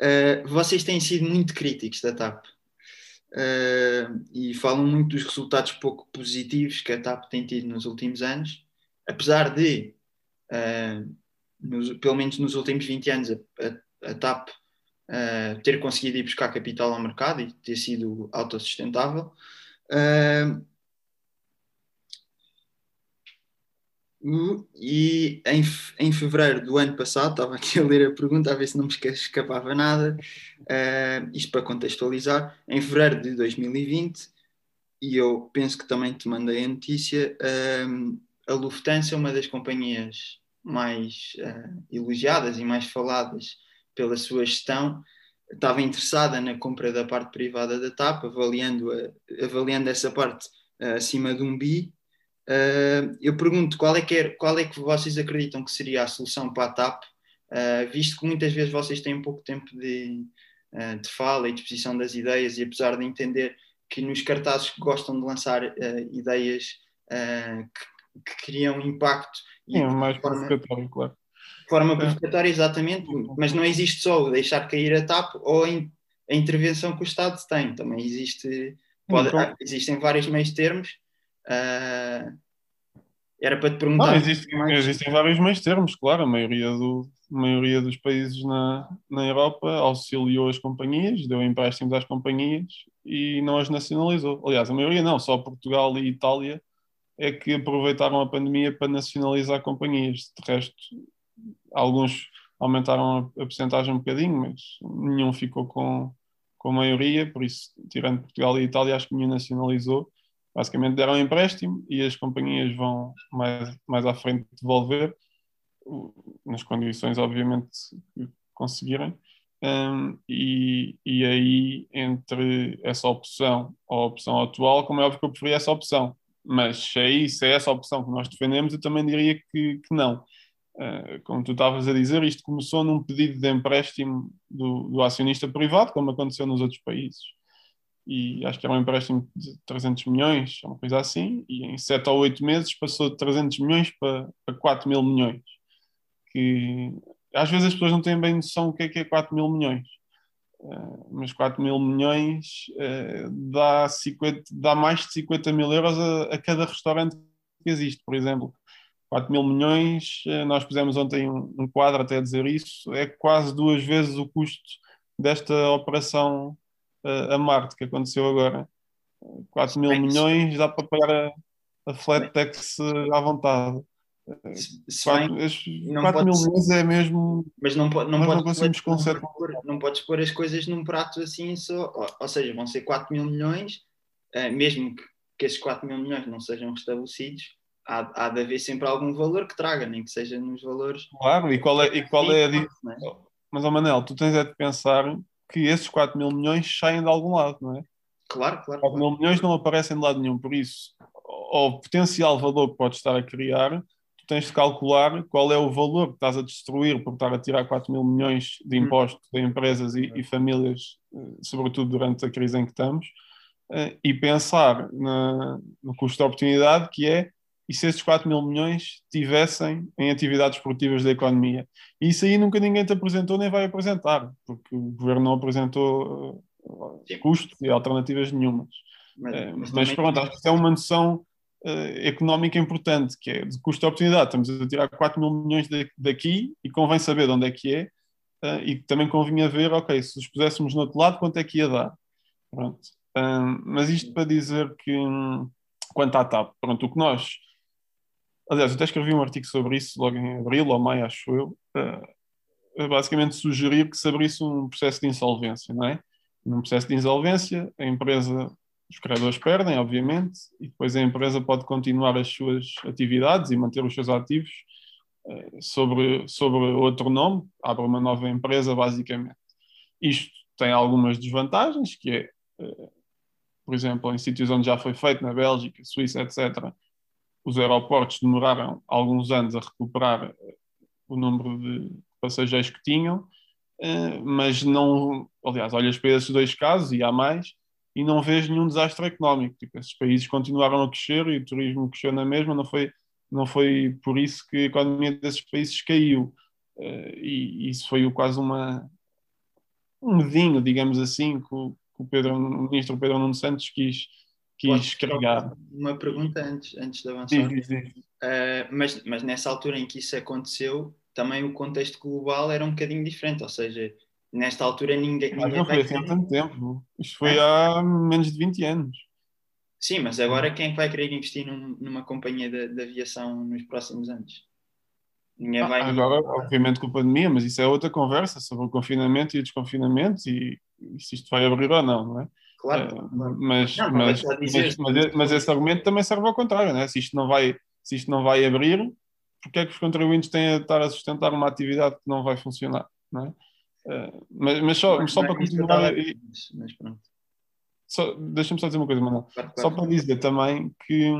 Uh, vocês têm sido muito críticos da TAP uh, e falam muito dos resultados pouco positivos que a TAP tem tido nos últimos anos, apesar de, uh, nos, pelo menos nos últimos 20 anos, a, a, a TAP ter conseguido ir buscar capital ao mercado e ter sido autossustentável. Uh, e em, em fevereiro do ano passado, estava aqui a ler a pergunta a ver se não me escapava nada, uh, isto para contextualizar, em fevereiro de 2020, e eu penso que também te mandei a notícia, uh, a Lufthansa, uma das companhias mais uh, elogiadas e mais faladas pela sua gestão, estava interessada na compra da parte privada da TAP, avaliando, a, avaliando essa parte acima de um bi. Uh, eu pergunto qual é, que é, qual é que vocês acreditam que seria a solução para a TAP, uh, visto que muitas vezes vocês têm pouco tempo de, de fala e de exposição das ideias, e apesar de entender que nos cartazes que gostam de lançar ideias que, que, criam impacto. E é mais provocatório, claro forma provocatória, exatamente, mas não existe só o deixar cair a TAP ou a intervenção que o Estado tem, também existe, pode, então, existem vários meios termos. Uh, era para te perguntar. Não, existe, mais... Existem vários meios termos, claro, a maioria, do, a maioria dos países na, na Europa auxiliou as companhias, deu empréstimos às companhias e não as nacionalizou. Aliás, a maioria não, só Portugal e Itália é que aproveitaram a pandemia para nacionalizar companhias. De resto, alguns aumentaram a, a porcentagem um bocadinho, mas nenhum ficou com, com a maioria, por isso, tirando Portugal e Itália, acho que nenhum nacionalizou. Basicamente deram um empréstimo e as companhias vão mais, mais à frente devolver, nas condições, obviamente, que conseguirem. Um, e, e aí, entre essa opção ou a opção atual, como é óbvio que eu preferi essa opção, mas se é isso, é essa opção que nós defendemos, eu também diria que, que não. Uh, como tu estavas a dizer, isto começou num pedido de empréstimo do, do, acionista privado, como aconteceu nos outros países. E acho que era um empréstimo de 300 milhões, uma coisa assim, e em 7 ou 8 meses passou de 300 milhões para, para 4 mil milhões. Que às vezes as pessoas não têm bem noção do que é que é 4 mil milhões. Uh, mas 4 mil milhões uh, dá, 50, dá mais de 50 mil euros a, a cada restaurante que existe, por exemplo 4 mil milhões, eh, nós pusemos ontem um, um, quadro até a dizer isso, é quase duas vezes o custo desta operação a Marte que aconteceu agora. 4 mil milhões dá para pagar a, a à vontade. Se 4, bem, 4 mil milhões é mesmo. Mas não, pode, não, não conseguimos pôr, não podes pôr as coisas num prato assim só. Ou, ou seja, vão ser 4 mil milhões, uh, mesmo que, que esses 4 mil milhões não sejam restabelecidos, há, há de haver sempre algum valor que traga, nem que seja nos valores. Claro, e qual é, e qual é a. É? Mas, oh, Manel, tu tens é de pensar que esses 4 mil milhões saem de algum lado, não é? Claro, claro. 4 mil milhões não aparecem de lado nenhum, por isso, o potencial valor que podes estar a criar, tu tens de calcular qual é o valor que estás a destruir por estar a tirar 4 mil milhões de hum. impostos de empresas e, e famílias, eh, sobretudo durante a crise em que estamos, eh, e pensar na, no custo de oportunidade, que é e se esses 4 mil milhões tivessem em atividades produtivas da economia. E isso aí nunca ninguém te apresentou nem vai apresentar, porque o governo não apresentou uh, custos e alternativas nenhumas. Mas, uh, mas, mas pronto, acho que isso é uma noção uh, económica importante, que é de custo de oportunidade. Estamos a tirar 4 mil milhões de, daqui e convém saber de onde é que é, uh, e também convinha ver, ok, se os puséssemos no outro lado, quanto é que ia dar? Pronto. Uh, mas isto para dizer que, um, quanto à TAP, pronto, o que nós Aliás, eu até escrevi um artigo sobre isso logo em abril ou maio, acho eu. Uh, basicamente sugerir que se abrisse um processo de insolvência, não é? Num processo de insolvência, a empresa, os credores perdem, obviamente, e depois a empresa pode continuar as suas atividades e manter os seus ativos uh, sobre, sobre outro nome, abre uma nova empresa, basicamente. Isto tem algumas desvantagens, que é, uh, por exemplo, em sítios onde já foi feito, na Bélgica, Suíça, etc., os aeroportos demoraram alguns anos a recuperar eh, o número de passageiros que tinham, uh, mas não, aliás, olhas para esses dois casos e há mais, e não vês nenhum desastre económico. Tipo, esses países continuaram a crescer e o turismo cresceu na mesma, não foi, não foi por isso que a economia desses países caiu. Uh, e isso foi quase uma, um medinho, digamos assim, que o, Pedro, o ministro Pedro Nuno Santos quis, quis criar. Uma pergunta antes, antes de avançar. Sim, sim. Uh, mas, mas nessa altura em que isso aconteceu, também o contexto global era um bocadinho diferente, ou seja, nesta altura ninguém. Mas não foi assim há tanto tempo. Isto foi há menos de 20 anos. Sim, mas agora quem é vai querer investir num, numa companhia de, de, aviação nos próximos anos? Ninguém ah, vai. Agora, obviamente, com a pandemia, mas isso é outra conversa sobre o confinamento e o desconfinamento e, e se isto vai abrir ou não, não é? Claro. Uh, mas, não, mas, mas, mas, mas, esse argumento também serve ao contrário, não é? Se isto não vai, se isto não vai abrir, porque é que os contribuintes têm a estar a sustentar uma atividade que não vai funcionar, não é? Uh, mas, mas só, mas só para continuar. E, mas pronto. Só, deixa-me só dizer uma coisa, Manuel. Claro, claro. Só para dizer também que,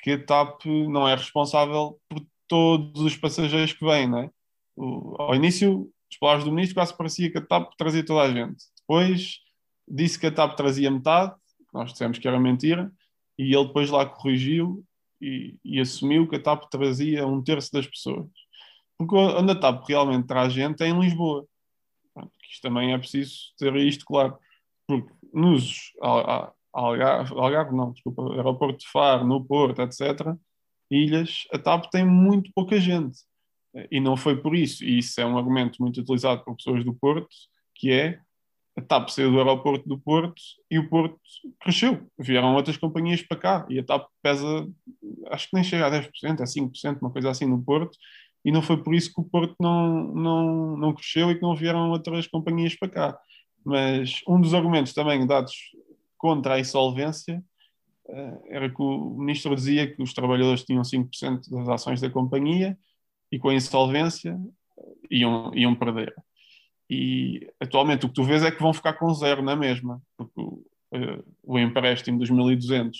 que a TAP não é responsável por todos os passageiros que vêm, não é? O, ao início, os palavras do ministro quase parecia que a TAP trazia toda a gente. Depois disse que a TAP trazia metade, nós dissemos que era mentira, e ele depois lá corrigiu e, e assumiu que a TAP trazia um terço das pessoas. Porque onde a TAP realmente traz gente é em Lisboa. Pronto, isto também é preciso ter isto claro. Porque nos Algarve, Algarve não, desculpa, aeroporto de Faro, no Porto, etc., ilhas, a TAP tem muito pouca gente. E não foi por isso, e isso é um argumento muito utilizado por pessoas do Porto, que é a TAP saiu do aeroporto do Porto e o Porto cresceu. Vieram outras companhias para cá e a TAP pesa, acho que nem chega a 10%, é 5%, uma coisa assim no Porto, e não foi por isso que o Porto não, não, não cresceu e que não vieram outras companhias para cá. Mas um dos argumentos também dados contra a insolvência uh, era que o ministro dizia que os trabalhadores tinham 5% das ações da companhia e com a insolvência iam, iam perder. E atualmente o que tu vês é que vão ficar com zero na mesma, porque o, uh, o empréstimo dos 1.200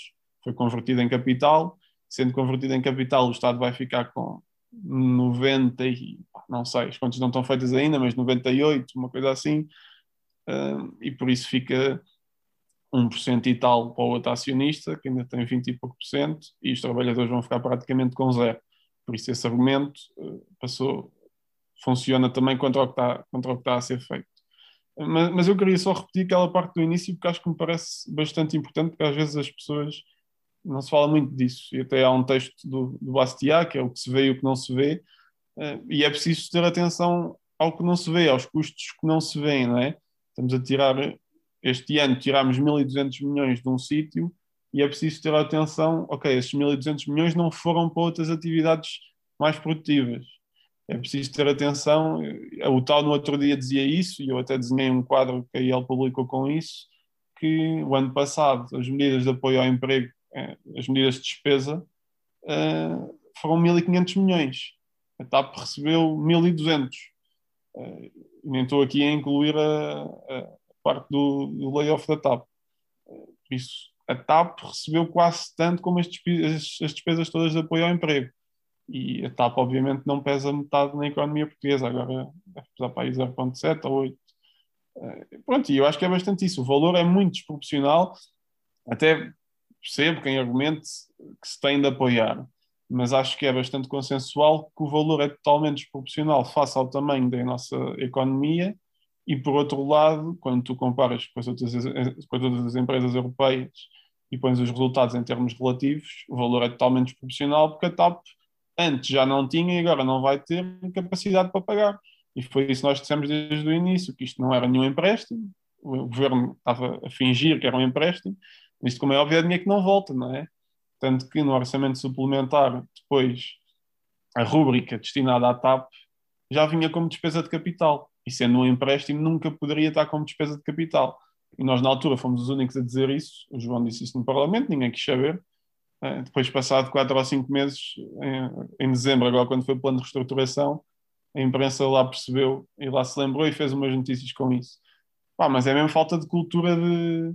foi convertido em capital, sendo convertido em capital, o Estado vai ficar com 90 e não sei, as contas não estão feitas ainda, mas 98, uma coisa assim, uh, e por isso fica 1% e tal para o outro acionista, que ainda tem 20 e pouco por cento, e os trabalhadores vão ficar praticamente com zero. Por isso esse argumento uh, passou, funciona também contra o que está, contra o que está a ser feito. Mas, mas, eu queria só repetir aquela parte do início, porque acho que me parece bastante importante, porque às vezes as pessoas não se fala muito disso, e até há um texto do, do Bastiat, que é o que se vê e o que não se vê, uh, e é preciso ter atenção ao que não se vê, aos custos que não se vêem, não é? Estamos a tirar, este ano tirámos 1.200 milhões de um sítio, e é preciso ter atenção, ok, esses 1.200 milhões não foram para outras atividades mais produtivas. É preciso ter atenção, o tal no outro dia dizia isso, e eu até desenhei um quadro que a IEL publicou com isso, que o ano passado as medidas de apoio ao emprego é, as medidas de despesa uh, foram 1.500 milhões. A TAP recebeu 1.200. Uh, nem estou aqui a incluir a, a parte do, do layoff da TAP. Por isso, a TAP recebeu quase tanto como as despesas, as despesas todas de apoio ao emprego. E a TAP, obviamente, não pesa metade na economia portuguesa, agora deve pesar para aí 0,7 ou 8. Uh, pronto, e eu acho que é bastante isso. O valor é muito desproporcional, até percebo quem argumente que se tem de apoiar, mas acho que é bastante consensual que o valor é totalmente desproporcional face ao tamanho da nossa economia e, por outro lado, quando tu comparas com as outras, com as outras empresas europeias e pões os resultados em termos relativos, o valor é totalmente desproporcional porque a TAP antes já não tinha e agora não vai ter capacidade para pagar. E foi isso que nós dissemos desde o início, que isto não era nenhum empréstimo, o governo estava a fingir que era um empréstimo, isto, como é óbvio, é dinheiro que não volta, não é? Tanto que no orçamento suplementar, depois, a rúbrica destinada à TAP já vinha como despesa de capital. E sendo um empréstimo, nunca poderia estar como despesa de capital. E nós, na altura, fomos os únicos a dizer isso. O João disse isso no Parlamento, ninguém quis saber. Eh, depois, passado quatro ou cinco meses, em, dezembro, agora quando foi o plano de reestruturação, a imprensa lá percebeu e lá se lembrou e fez umas notícias com isso. Pá, mas é mesmo falta de cultura de,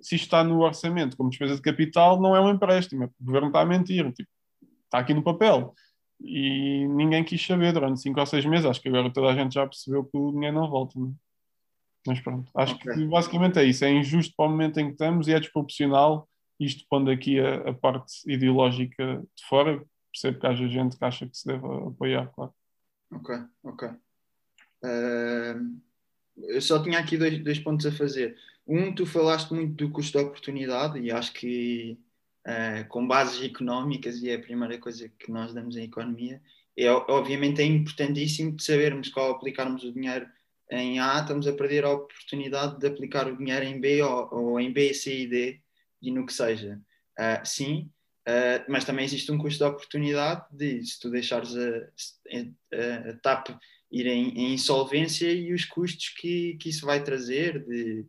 se isto está no orçamento como despesa de capital, não é um empréstimo. É o governo está a mentir. Tipo, está aqui no papel. e ninguém quis saber durante 5 ou 6 meses. Acho que agora toda a gente já percebeu que o dinheiro não volta. Não? É? Mas pronto, acho okay. que basicamente é isso. É injusto para o momento em que estamos e é desproporcional. Isto pondo aqui a, a parte ideológica de fora, percebo que haja gente que acha que se deve apoiar, claro. Ok, ok. Uh, eu só tinha aqui dois, dois pontos a fazer. Um, tu falaste muito do custo de oportunidade e acho que uh, com bases económicas, e é a primeira coisa que nós damos em economia, é, obviamente é importantíssimo de sabermos qual aplicarmos o dinheiro em A, estamos a perder a oportunidade de aplicar o dinheiro em B ou, ou em B, C e D e no que seja. Uh, sim, uh, mas também existe um custo de oportunidade de se tu deixares a, a, a TAP ir em, em, insolvência e os custos que, que isso vai trazer de,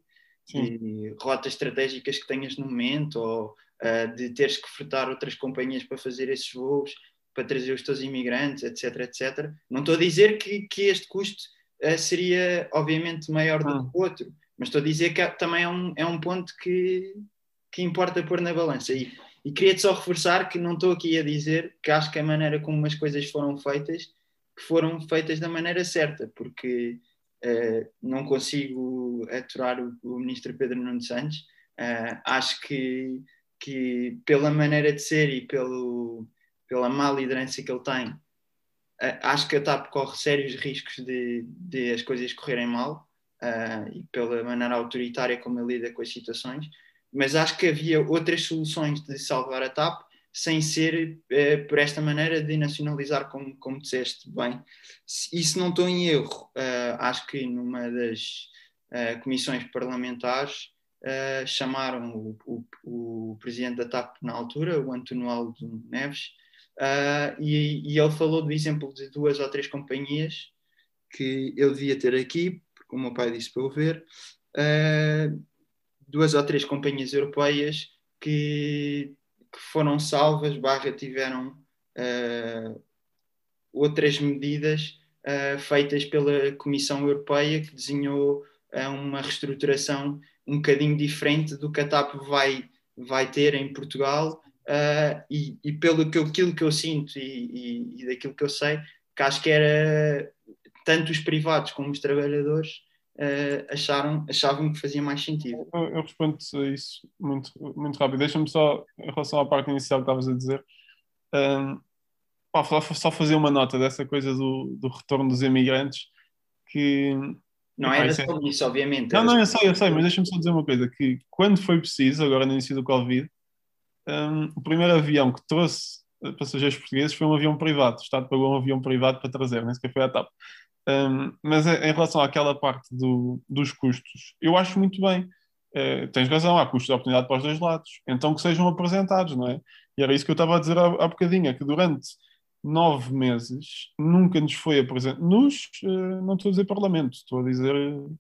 de rotas estratégicas que tenhas no momento ou uh, de teres que fretar outras companhias para fazer esses voos, para trazer os teus imigrantes, etc, etc. Não estou a dizer que, que este custo uh, seria obviamente maior do que o outro, mas estou a dizer que também é um, é um ponto que, que importa pôr na balança. E, e queria-te só reforçar que não estou aqui a dizer que acho que a maneira como as coisas foram feitas que foram feitas da maneira certa, porque uh, não consigo aturar o, o, ministro Pedro Nuno Santos. Uh, acho que, que pela maneira de ser e pelo, pela má liderança que ele tem, uh, acho que a TAP corre sérios riscos de, de as coisas correrem mal e pela maneira autoritária como ele lida com as situações. Mas acho que havia outras soluções de salvar a TAP sem ser eh, por esta maneira de nacionalizar, como, como disseste bem. E se não estou em erro, uh, acho que numa das uh, comissões parlamentares uh, chamaram o, o, o, presidente da TAP na altura, o António Aldo Neves, e, e, ele falou do exemplo de duas ou três companhias que eu devia ter aqui, porque o meu pai disse para eu ver, duas ou três companhias europeias que que foram salvas, barra tiveram uh, outras medidas uh, feitas pela Comissão Europeia que desenhou uh, uma reestruturação um bocadinho diferente do que a TAP vai, vai ter em Portugal e, e, pelo que aquilo que eu sinto e, e, e daquilo que eu sei, que acho que era tanto os privados como os trabalhadores uh, acharam, achavam que fazia mais sentido. Eu, eu respondo a isso muito, muito rápido. Deixa-me só, em relação à parte inicial que estavas a dizer, um, pá, só fazer uma nota dessa coisa do, do retorno dos imigrantes que. Não era só isso, obviamente. Não, não, eu sei, eu sei, mas deixa-me só dizer uma coisa: que quando foi preciso, agora no início do Covid, um, o primeiro avião que trouxe passageiros portugueses foi um avião privado. O Estado pagou um avião privado para trazer, nem sequer foi a TAP. Um, mas em relação àquela parte do, dos custos, eu acho muito bem. Uh, tens razão, há custos de oportunidade para os dois lados. Então que sejam apresentados, não é? E era isso que eu estava a dizer há, há bocadinho, é que durante nove meses nunca nos foi apresentado, nos, uh, não estou a dizer parlamento, estou a dizer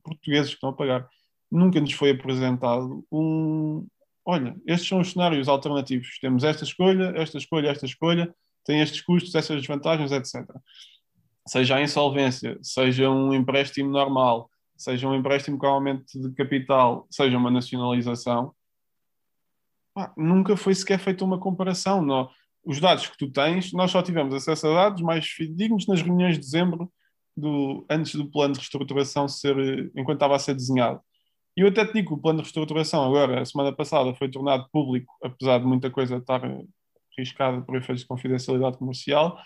portugueses que estão a pagar, nunca nos foi apresentado um, olha, estes são os cenários alternativos, temos esta escolha, esta escolha, esta escolha, tem estes custos, estas desvantagens, etc seja a insolvência, seja um empréstimo normal, seja um empréstimo com aumento de capital, seja uma nacionalização, pá, nunca foi sequer feita uma comparação. Não. Os dados que tu tens, nós só tivemos acesso a dados mais fidedignos nas reuniões de dezembro, do, antes do plano de reestruturação ser, enquanto estava a ser desenhado. E eu até te digo que o plano de reestruturação, agora, a semana passada, foi tornado público, apesar de muita coisa estar arriscada por efeitos de confidencialidade comercial,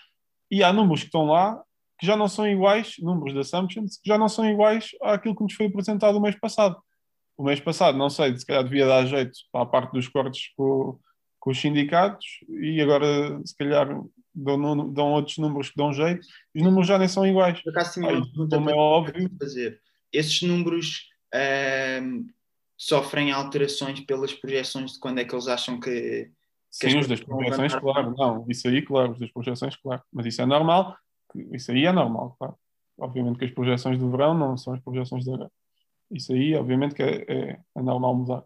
e há números que estão lá que já não são iguais, números de assumptions, que já não são iguais àquilo que nos foi apresentado o mês passado. O mês passado, não sei, se calhar devia dar jeito para a parte dos cortes com, com os sindicatos e agora, se calhar, dão, dão outros números que dão jeito. Os números já nem são iguais. Por acaso, tinha uma pergunta é óbvio. fazer. Esses números ehm, sofrem alterações pelas projeções de quando é que eles acham que Sim, os das projeções, claro. Não, isso aí, claro, os das projeções, claro. Mas isso é normal isso aí é normal, claro. Obviamente que as projeções do verão não são as projeções da Isso aí, obviamente, que é, é, é normal mudar.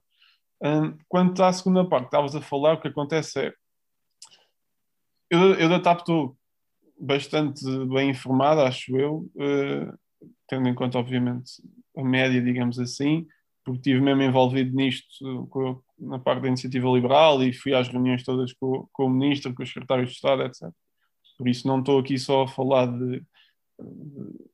Um, quanto à segunda parte, estavas a falar, o que acontece é. Eu, eu da TAP estou bastante bem informado, acho eu, uh, tendo em conta, obviamente, a média, digamos assim, porque estive mesmo envolvido nisto com, na parte da iniciativa liberal e fui às reuniões todas com, com o ministro, com os secretários de Estado, etc. Por isso não estou aqui só a falar de, de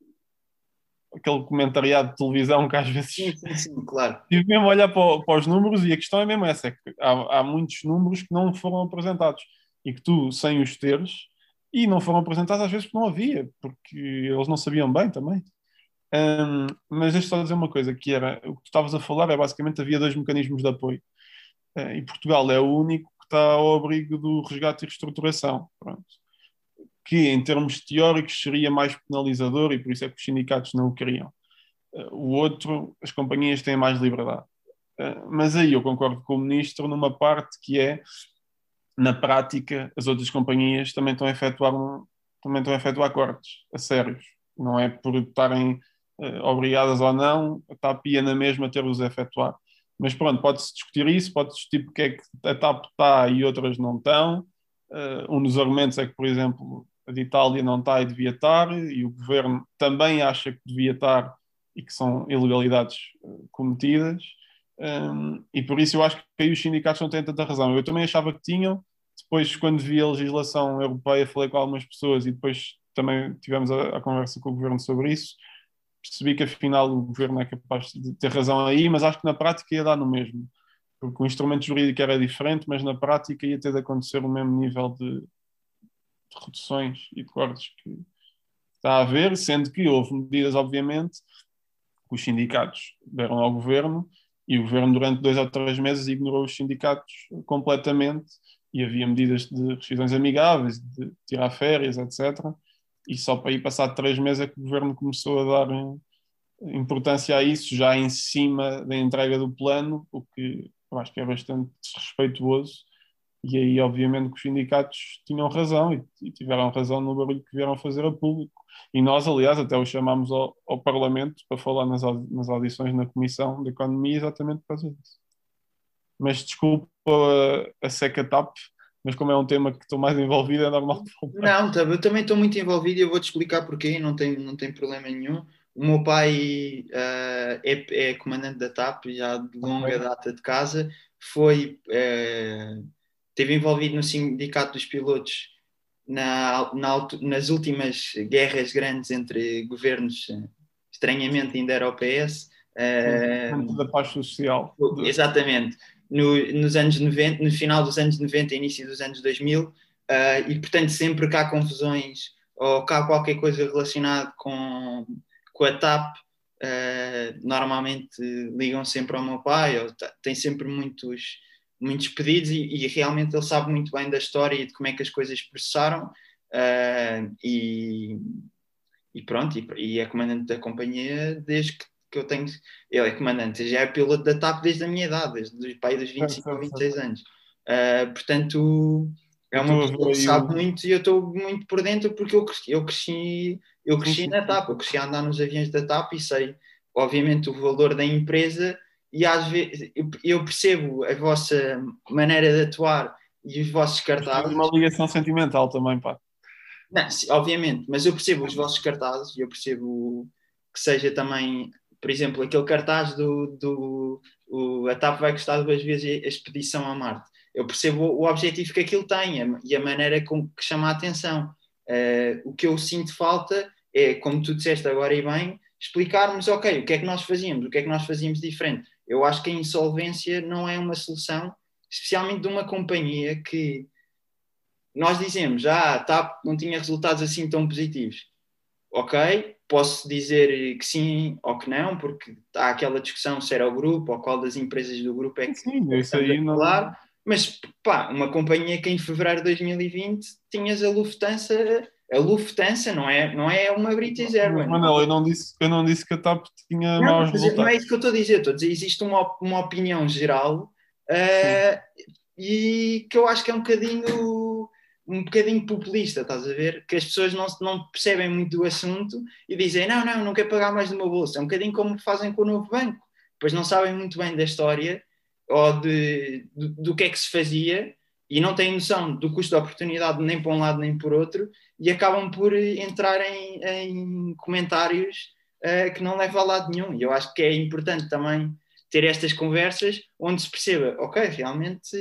aquele comentariado de televisão que às vezes. Sim, sim, sim claro. Tive mesmo a olhar para, para, os números e a questão é mesmo essa: é que há, há, muitos números que não foram apresentados e que tu, sem os teres, e não foram apresentados às vezes porque não havia, porque eles não sabiam bem também. Um, mas deixa só dizer uma coisa, que era, o que tu estavas a falar é basicamente havia dois mecanismos de apoio. Uh, e Portugal é o único que está ao abrigo do resgate e reestruturação. Pronto que em termos teóricos seria mais penalizador e por isso é que os sindicatos não o queriam. Eh, o outro, as companhias têm mais liberdade. Eh, mas aí eu concordo com o ministro numa parte que é, na prática, as outras companhias também estão a efetuar, também estão a efetuar cortes, a sérios. Não é por estarem uh, obrigadas ou não, a TAP ia na mesma ter-os a efetuar. Mas pronto, pode-se discutir isso, pode-se discutir porque é que a TAP está e outras não estão. Uh, um dos argumentos é que, por exemplo, a de Itália não está e devia estar, e o governo também acha que devia estar e que são ilegalidades uh, cometidas. Um, e por isso eu acho que aí os sindicatos não têm tanta razão. Eu também achava que tinham, depois, quando vi a legislação europeia, falei com algumas pessoas e depois também tivemos a, a conversa com o governo sobre isso. Percebi que afinal o governo é capaz de ter razão aí, mas acho que na prática ia dar no mesmo, porque o instrumento jurídico era diferente, mas na prática ia ter de acontecer o mesmo nível de reduções e cortes que está a haver, sendo que houve medidas, obviamente, que os sindicatos deram ao governo e o governo, durante dois ou três meses, ignorou os sindicatos completamente e havia medidas de rescisões amigáveis, de tirar férias, etc. E só para ir passar três meses é que o governo começou a dar eh, importância a isso, já em cima da entrega do plano, o que eu acho que é bastante desrespeituoso e aí, obviamente, que os sindicatos tinham razão e, e, tiveram razão no barulho que vieram fazer a público. E nós, aliás, até o chamámos ao, ao Parlamento para falar nas, nas audições na Comissão de Economia exatamente por causa disso. Mas desculpa a, a seca TAP, mas como é um tema que estou mais envolvido, é normal. Não, tá, eu também estou muito envolvido e eu vou-te explicar porquê, não tem, não tem problema nenhum. O meu pai uh, é, é, comandante da TAP, já de longa data de casa, foi... Uh, esteve envolvido no sindicato dos pilotos na, na, nas últimas guerras grandes entre governos, estranhamente ainda era o PS. Uh, da paz social. Exatamente. No, nos anos 90, no final dos anos 90, início dos anos 2000, uh, eh, e portanto sempre que há confusões ou há qualquer coisa relacionada com, com a TAP, uh, normalmente ligam sempre ao meu pai, ou tem sempre muitos muitos pedidos e, e, realmente ele sabe muito bem da história e de como é que as coisas processaram uh, e, e, pronto, e, e, é comandante da companhia desde que, que, eu tenho, ele é comandante, já é piloto da TAP desde a minha idade, desde o pai dos 25 ou 26 anos. Uh, portanto, é uma pessoa que sabe muito e eu estou muito por dentro porque eu cresci, eu cresci, eu cresci na TAP, eu cresci a andar nos aviões da TAP e sei, obviamente, o valor da empresa e às vezes eu percebo a vossa maneira de atuar e os vossos cartazes. uma ligação sentimental também, pá. Não, obviamente, mas eu percebo os vossos cartazes e eu percebo que seja também, por exemplo, aquele cartaz do, do o, a TAP vai gostar duas vezes a expedição a Marte. Eu percebo o, objetivo que aquilo tem e a maneira com que chama a atenção. Uh, o que eu sinto falta é, como tu disseste agora e bem, explicarmos, ok, o que é que nós fazíamos, o que é que nós fazíamos diferente eu acho que a insolvência não é uma solução, especialmente de uma companhia que nós dizemos, ah, tá, não tinha resultados assim tão positivos. Ok, posso dizer que sim ou que não, porque há aquela discussão se era o grupo ou qual das empresas do grupo é que sim, isso aí não... Mas, pá, uma companhia que em fevereiro de 2020 tinhas a Lufthansa a Lufthansa não é, não é uma British Airways. Manel, eu não disse, eu não disse que a TAP tinha não, maus resultados. Não é isso que eu estou a dizer, estou a dizer, existe uma, uma opinião geral uh, e que eu acho que é um bocadinho um bocadinho populista, estás a ver? Que as pessoas não, não percebem muito do assunto e dizem, não, não, não quero pagar mais do meu bolso. É um bocadinho como fazem com o novo banco. Pois não sabem muito bem da história ou de, do, do que é que se fazia e não têm noção do custo da oportunidade nem para um lado nem por outro e acabam por entrar em, em comentários uh, que não levam a lado nenhum. E eu acho que é importante também ter estas conversas onde se perceba, ok, realmente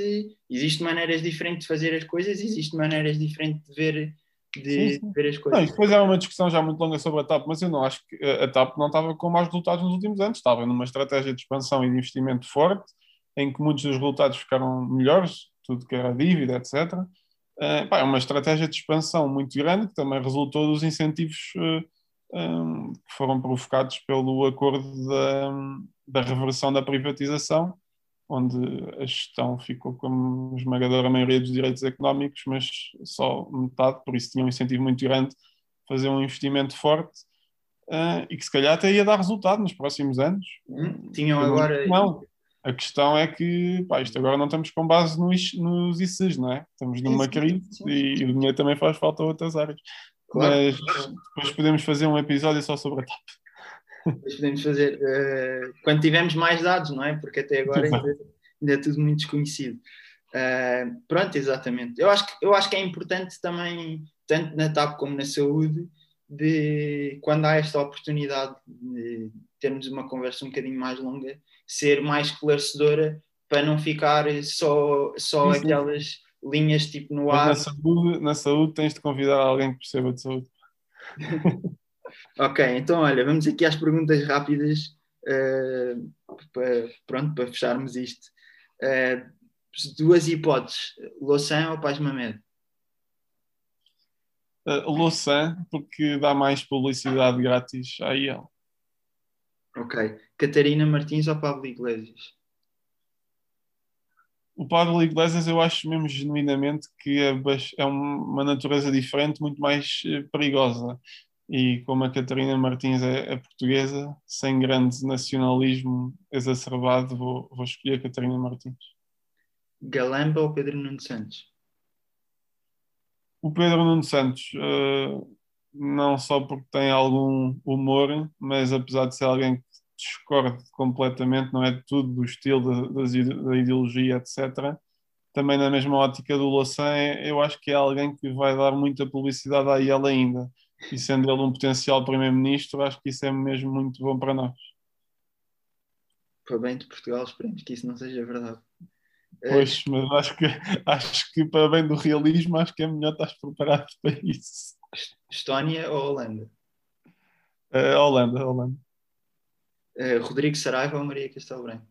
existem maneiras diferentes de fazer as coisas, existem maneiras diferentes de ver de sim, sim. ver as coisas. Não, depois era uma discussão já muito longa sobre a TAP, mas eu não acho que a TAP não estava com maus resultados nos últimos anos, estava numa estratégia de expansão e de investimento forte, em que muitos dos resultados ficaram melhores, tudo que era dívida, etc. Uh, pá, é uma estratégia de expansão muito grande que também resultou dos incentivos uh, eh, um, que foram provocados pelo acordo da, da reversão da privatização, onde a gestão ficou com a esmagadora maioria dos direitos económicos, mas só metade, por isso tinha um incentivo muito grande fazer um investimento forte uh, e que se calhar até ia dar resultado nos próximos anos. Hum, tinham agora. Não, a questão é que, pá, isto agora não estamos com base nos, nos ICs, não é? Estamos numa crise e, e o dinheiro também faz falta a outras áreas. Claro. Mas depois podemos fazer um episódio só sobre a TAP. Depois podemos fazer uh, quando tivermos mais dados, não é? Porque até agora ainda, ainda é tudo muito desconhecido. Uh, pronto, exatamente. Eu acho, que, eu acho que é importante também, tanto na TAP como na saúde, de quando há esta oportunidade de termos uma conversa um bocadinho mais longa, ser mais esclarecedora para não ficar só, só sim, sim. aquelas linhas tipo no Mas ar. Na saúde, na saúde tens de convidar alguém que perceba de saúde. ok, então olha, vamos aqui às perguntas rápidas uh, para, pronto, para fecharmos isto. Uh, duas hipóteses, Louçã ou Paz Mamed? Uh, Louçã, porque dá mais publicidade grátis a ele. Ok. Catarina Martins ou Pablo Iglesias? O Pablo Iglesias eu acho mesmo genuinamente que é, é uma natureza diferente, muito mais eh, perigosa. E como a Catarina Martins é, é portuguesa, sem grande nacionalismo exacerbado, vou, vou escolher a Catarina Martins. Galamba ou Pedro Nuno Santos? O Pedro Nuno Santos, uh, não só porque tem algum humor, mas apesar de ser alguém que discordo completamente, não é de tudo, do estilo, da, da ideologia, etc. Também na mesma ótica do Louçã, eu acho que é alguém que vai dar muita publicidade a ele ainda. E sendo ele um potencial primeiro-ministro, acho que isso é mesmo muito bom para nós. Para bem de Portugal, esperemos que isso não seja verdade. Pois, mas acho que, acho que para bem do realismo, acho que é melhor estar preparado para isso. Estónia ou Holanda? Uh, Holanda, Holanda. Uh, Rodrigo Saraiva ou Maria Castelo Branco?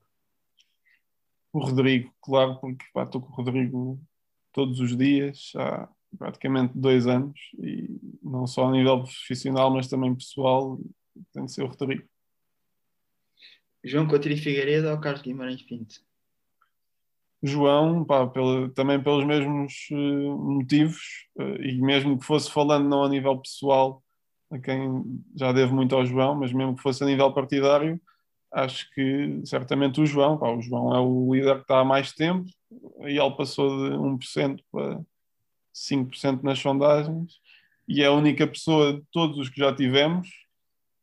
O Rodrigo, claro, porque pá, estou com o Rodrigo todos os dias há praticamente dois anos e não só a nível profissional, mas também pessoal, tem de ser o Rodrigo. João Coutinho Figueiredo ou Carlos Guimarães Pinto? João, pá, pelo, também pelos mesmos uh, motivos, uh, e mesmo que fosse falando não a nível pessoal, a quem já devo muito ao João, mas mesmo que fosse a nível partidário, acho que certamente o João, pá, o João é o líder que está há mais tempo, e ele passou de 1% para 5% nas sondagens, e é a única pessoa de todos os que já tivemos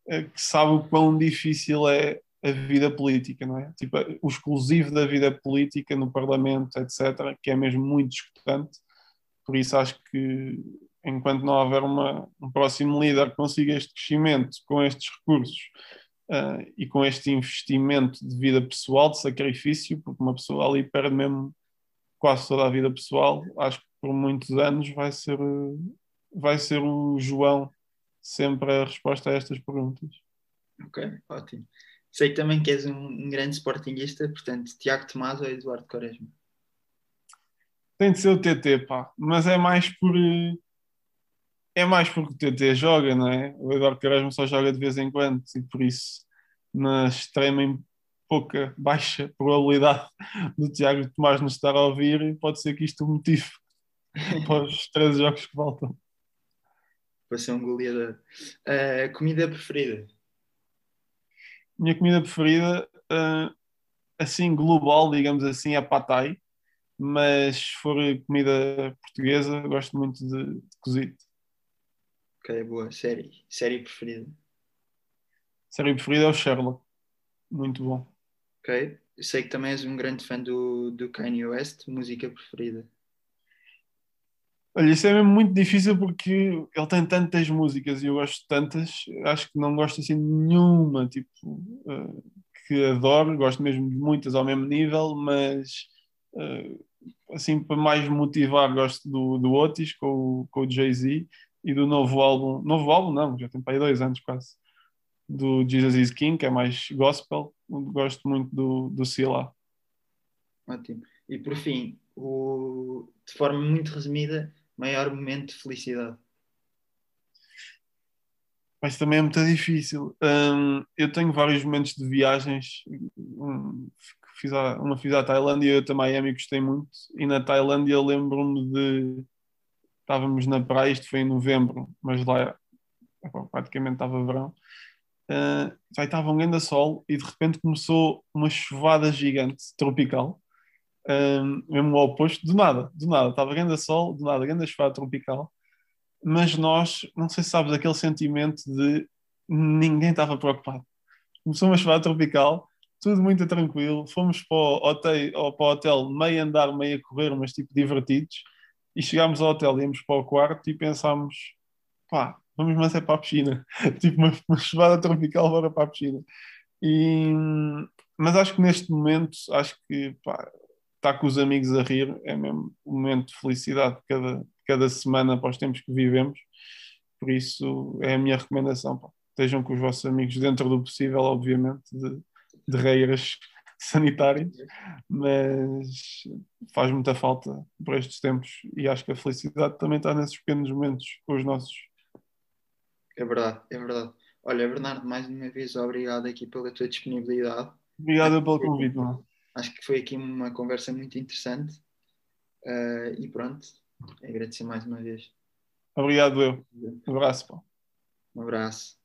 é, que sabe o quão difícil é a vida política, não é? Tipo, o exclusivo da vida política no Parlamento, etc., que é mesmo muito discutante. Por isso acho que enquanto não houver uma, um próximo líder que consiga este crescimento com estes recursos uh, e com este investimento de vida pessoal, de sacrifício, porque uma pessoa ali perde mesmo quase toda a vida pessoal, acho que por muitos anos vai ser, vai ser o João sempre a resposta a estas perguntas. Ok, ótimo. Sei também que és um, um grande sportinguista, portanto, Tiago Tomás ou Eduardo Quaresma? Tem de ser o TT, pá, mas é mais por é mais porque o TT joga, não é? O Eduardo Quaresma só joga de vez em quando e por isso, na extrema pouca, baixa probabilidade do Tiago Tomás nos estar a ouvir, pode ser que isto o motive para os 13 jogos que faltam. Para ser um goleador. Uh, comida preferida? Minha comida preferida, uh, assim, global, digamos assim, é patai, mas se for comida portuguesa, gosto muito de, de cozido. Ok, boa. Série. Série preferida? Série preferida é o Sherlock. Muito bom. Ok. Eu sei que também és um grande fã do, do Kanye West. Música preferida? Olha, isso é muito difícil porque ele tem tantas músicas e eu gosto de tantas. Acho que não gosto assim de nenhuma, tipo, uh, que adoro. Gosto mesmo de muitas ao mesmo nível, mas uh, assim, para mais motivar, gosto do, do Otis com, com o Jay-Z e do novo álbum, novo álbum não, já tem para aí dois anos quase, do Jesus is King, que é mais gospel, gosto muito do, do Sila. Ótimo. E por fim, o, de forma muito resumida, maior momento de felicidade. Mas também é muito difícil. Um, eu tenho vários momentos de viagens. Um, fiz a, uma fiz à Tailândia e outra a Miami, gostei muito. E na Tailândia lembro-me de. Estávamos na praia, isto foi em novembro, mas lá praticamente estava verão. Uh, já estava um grande sol e de repente começou uma chuvada gigante, tropical. Um, mesmo o oposto, do nada, do nada. Estava grande sol, do nada, grande chuvada tropical mas nós, não sei se sabes, aquele sentimento de ninguém estava preocupado. Começou uma chuva tropical, tudo muito tranquilo, fomos para o hotel, ou para o hotel meio andar, meio a correr, mas tipo divertidos, e chegámos ao hotel, íamos para o quarto e pensámos, pá, vamos mais é para a piscina. tipo uma, uma chuvada tropical, bora para a piscina. E, mas acho que neste momento, acho que pá, estar com os amigos a rir é mesmo um momento de felicidade de cada, cada semana para os tempos que vivemos. Por isso é a minha recomendação. Pá. Estejam com os vossos amigos dentro do possível, obviamente, de, de regras sanitárias, mas faz muita falta por estes tempos e acho que a felicidade também está nesses pequenos momentos com os nossos. É verdade, é verdade. Olha, Bernardo, mais uma vez obrigado aqui pela tua disponibilidade. Obrigado pelo convite, mano. Acho que foi aqui uma conversa muito interessante. Uh, e pronto, Agradecer mais uma vez. Obrigado, eu. Um abraço. Pô. Um abraço.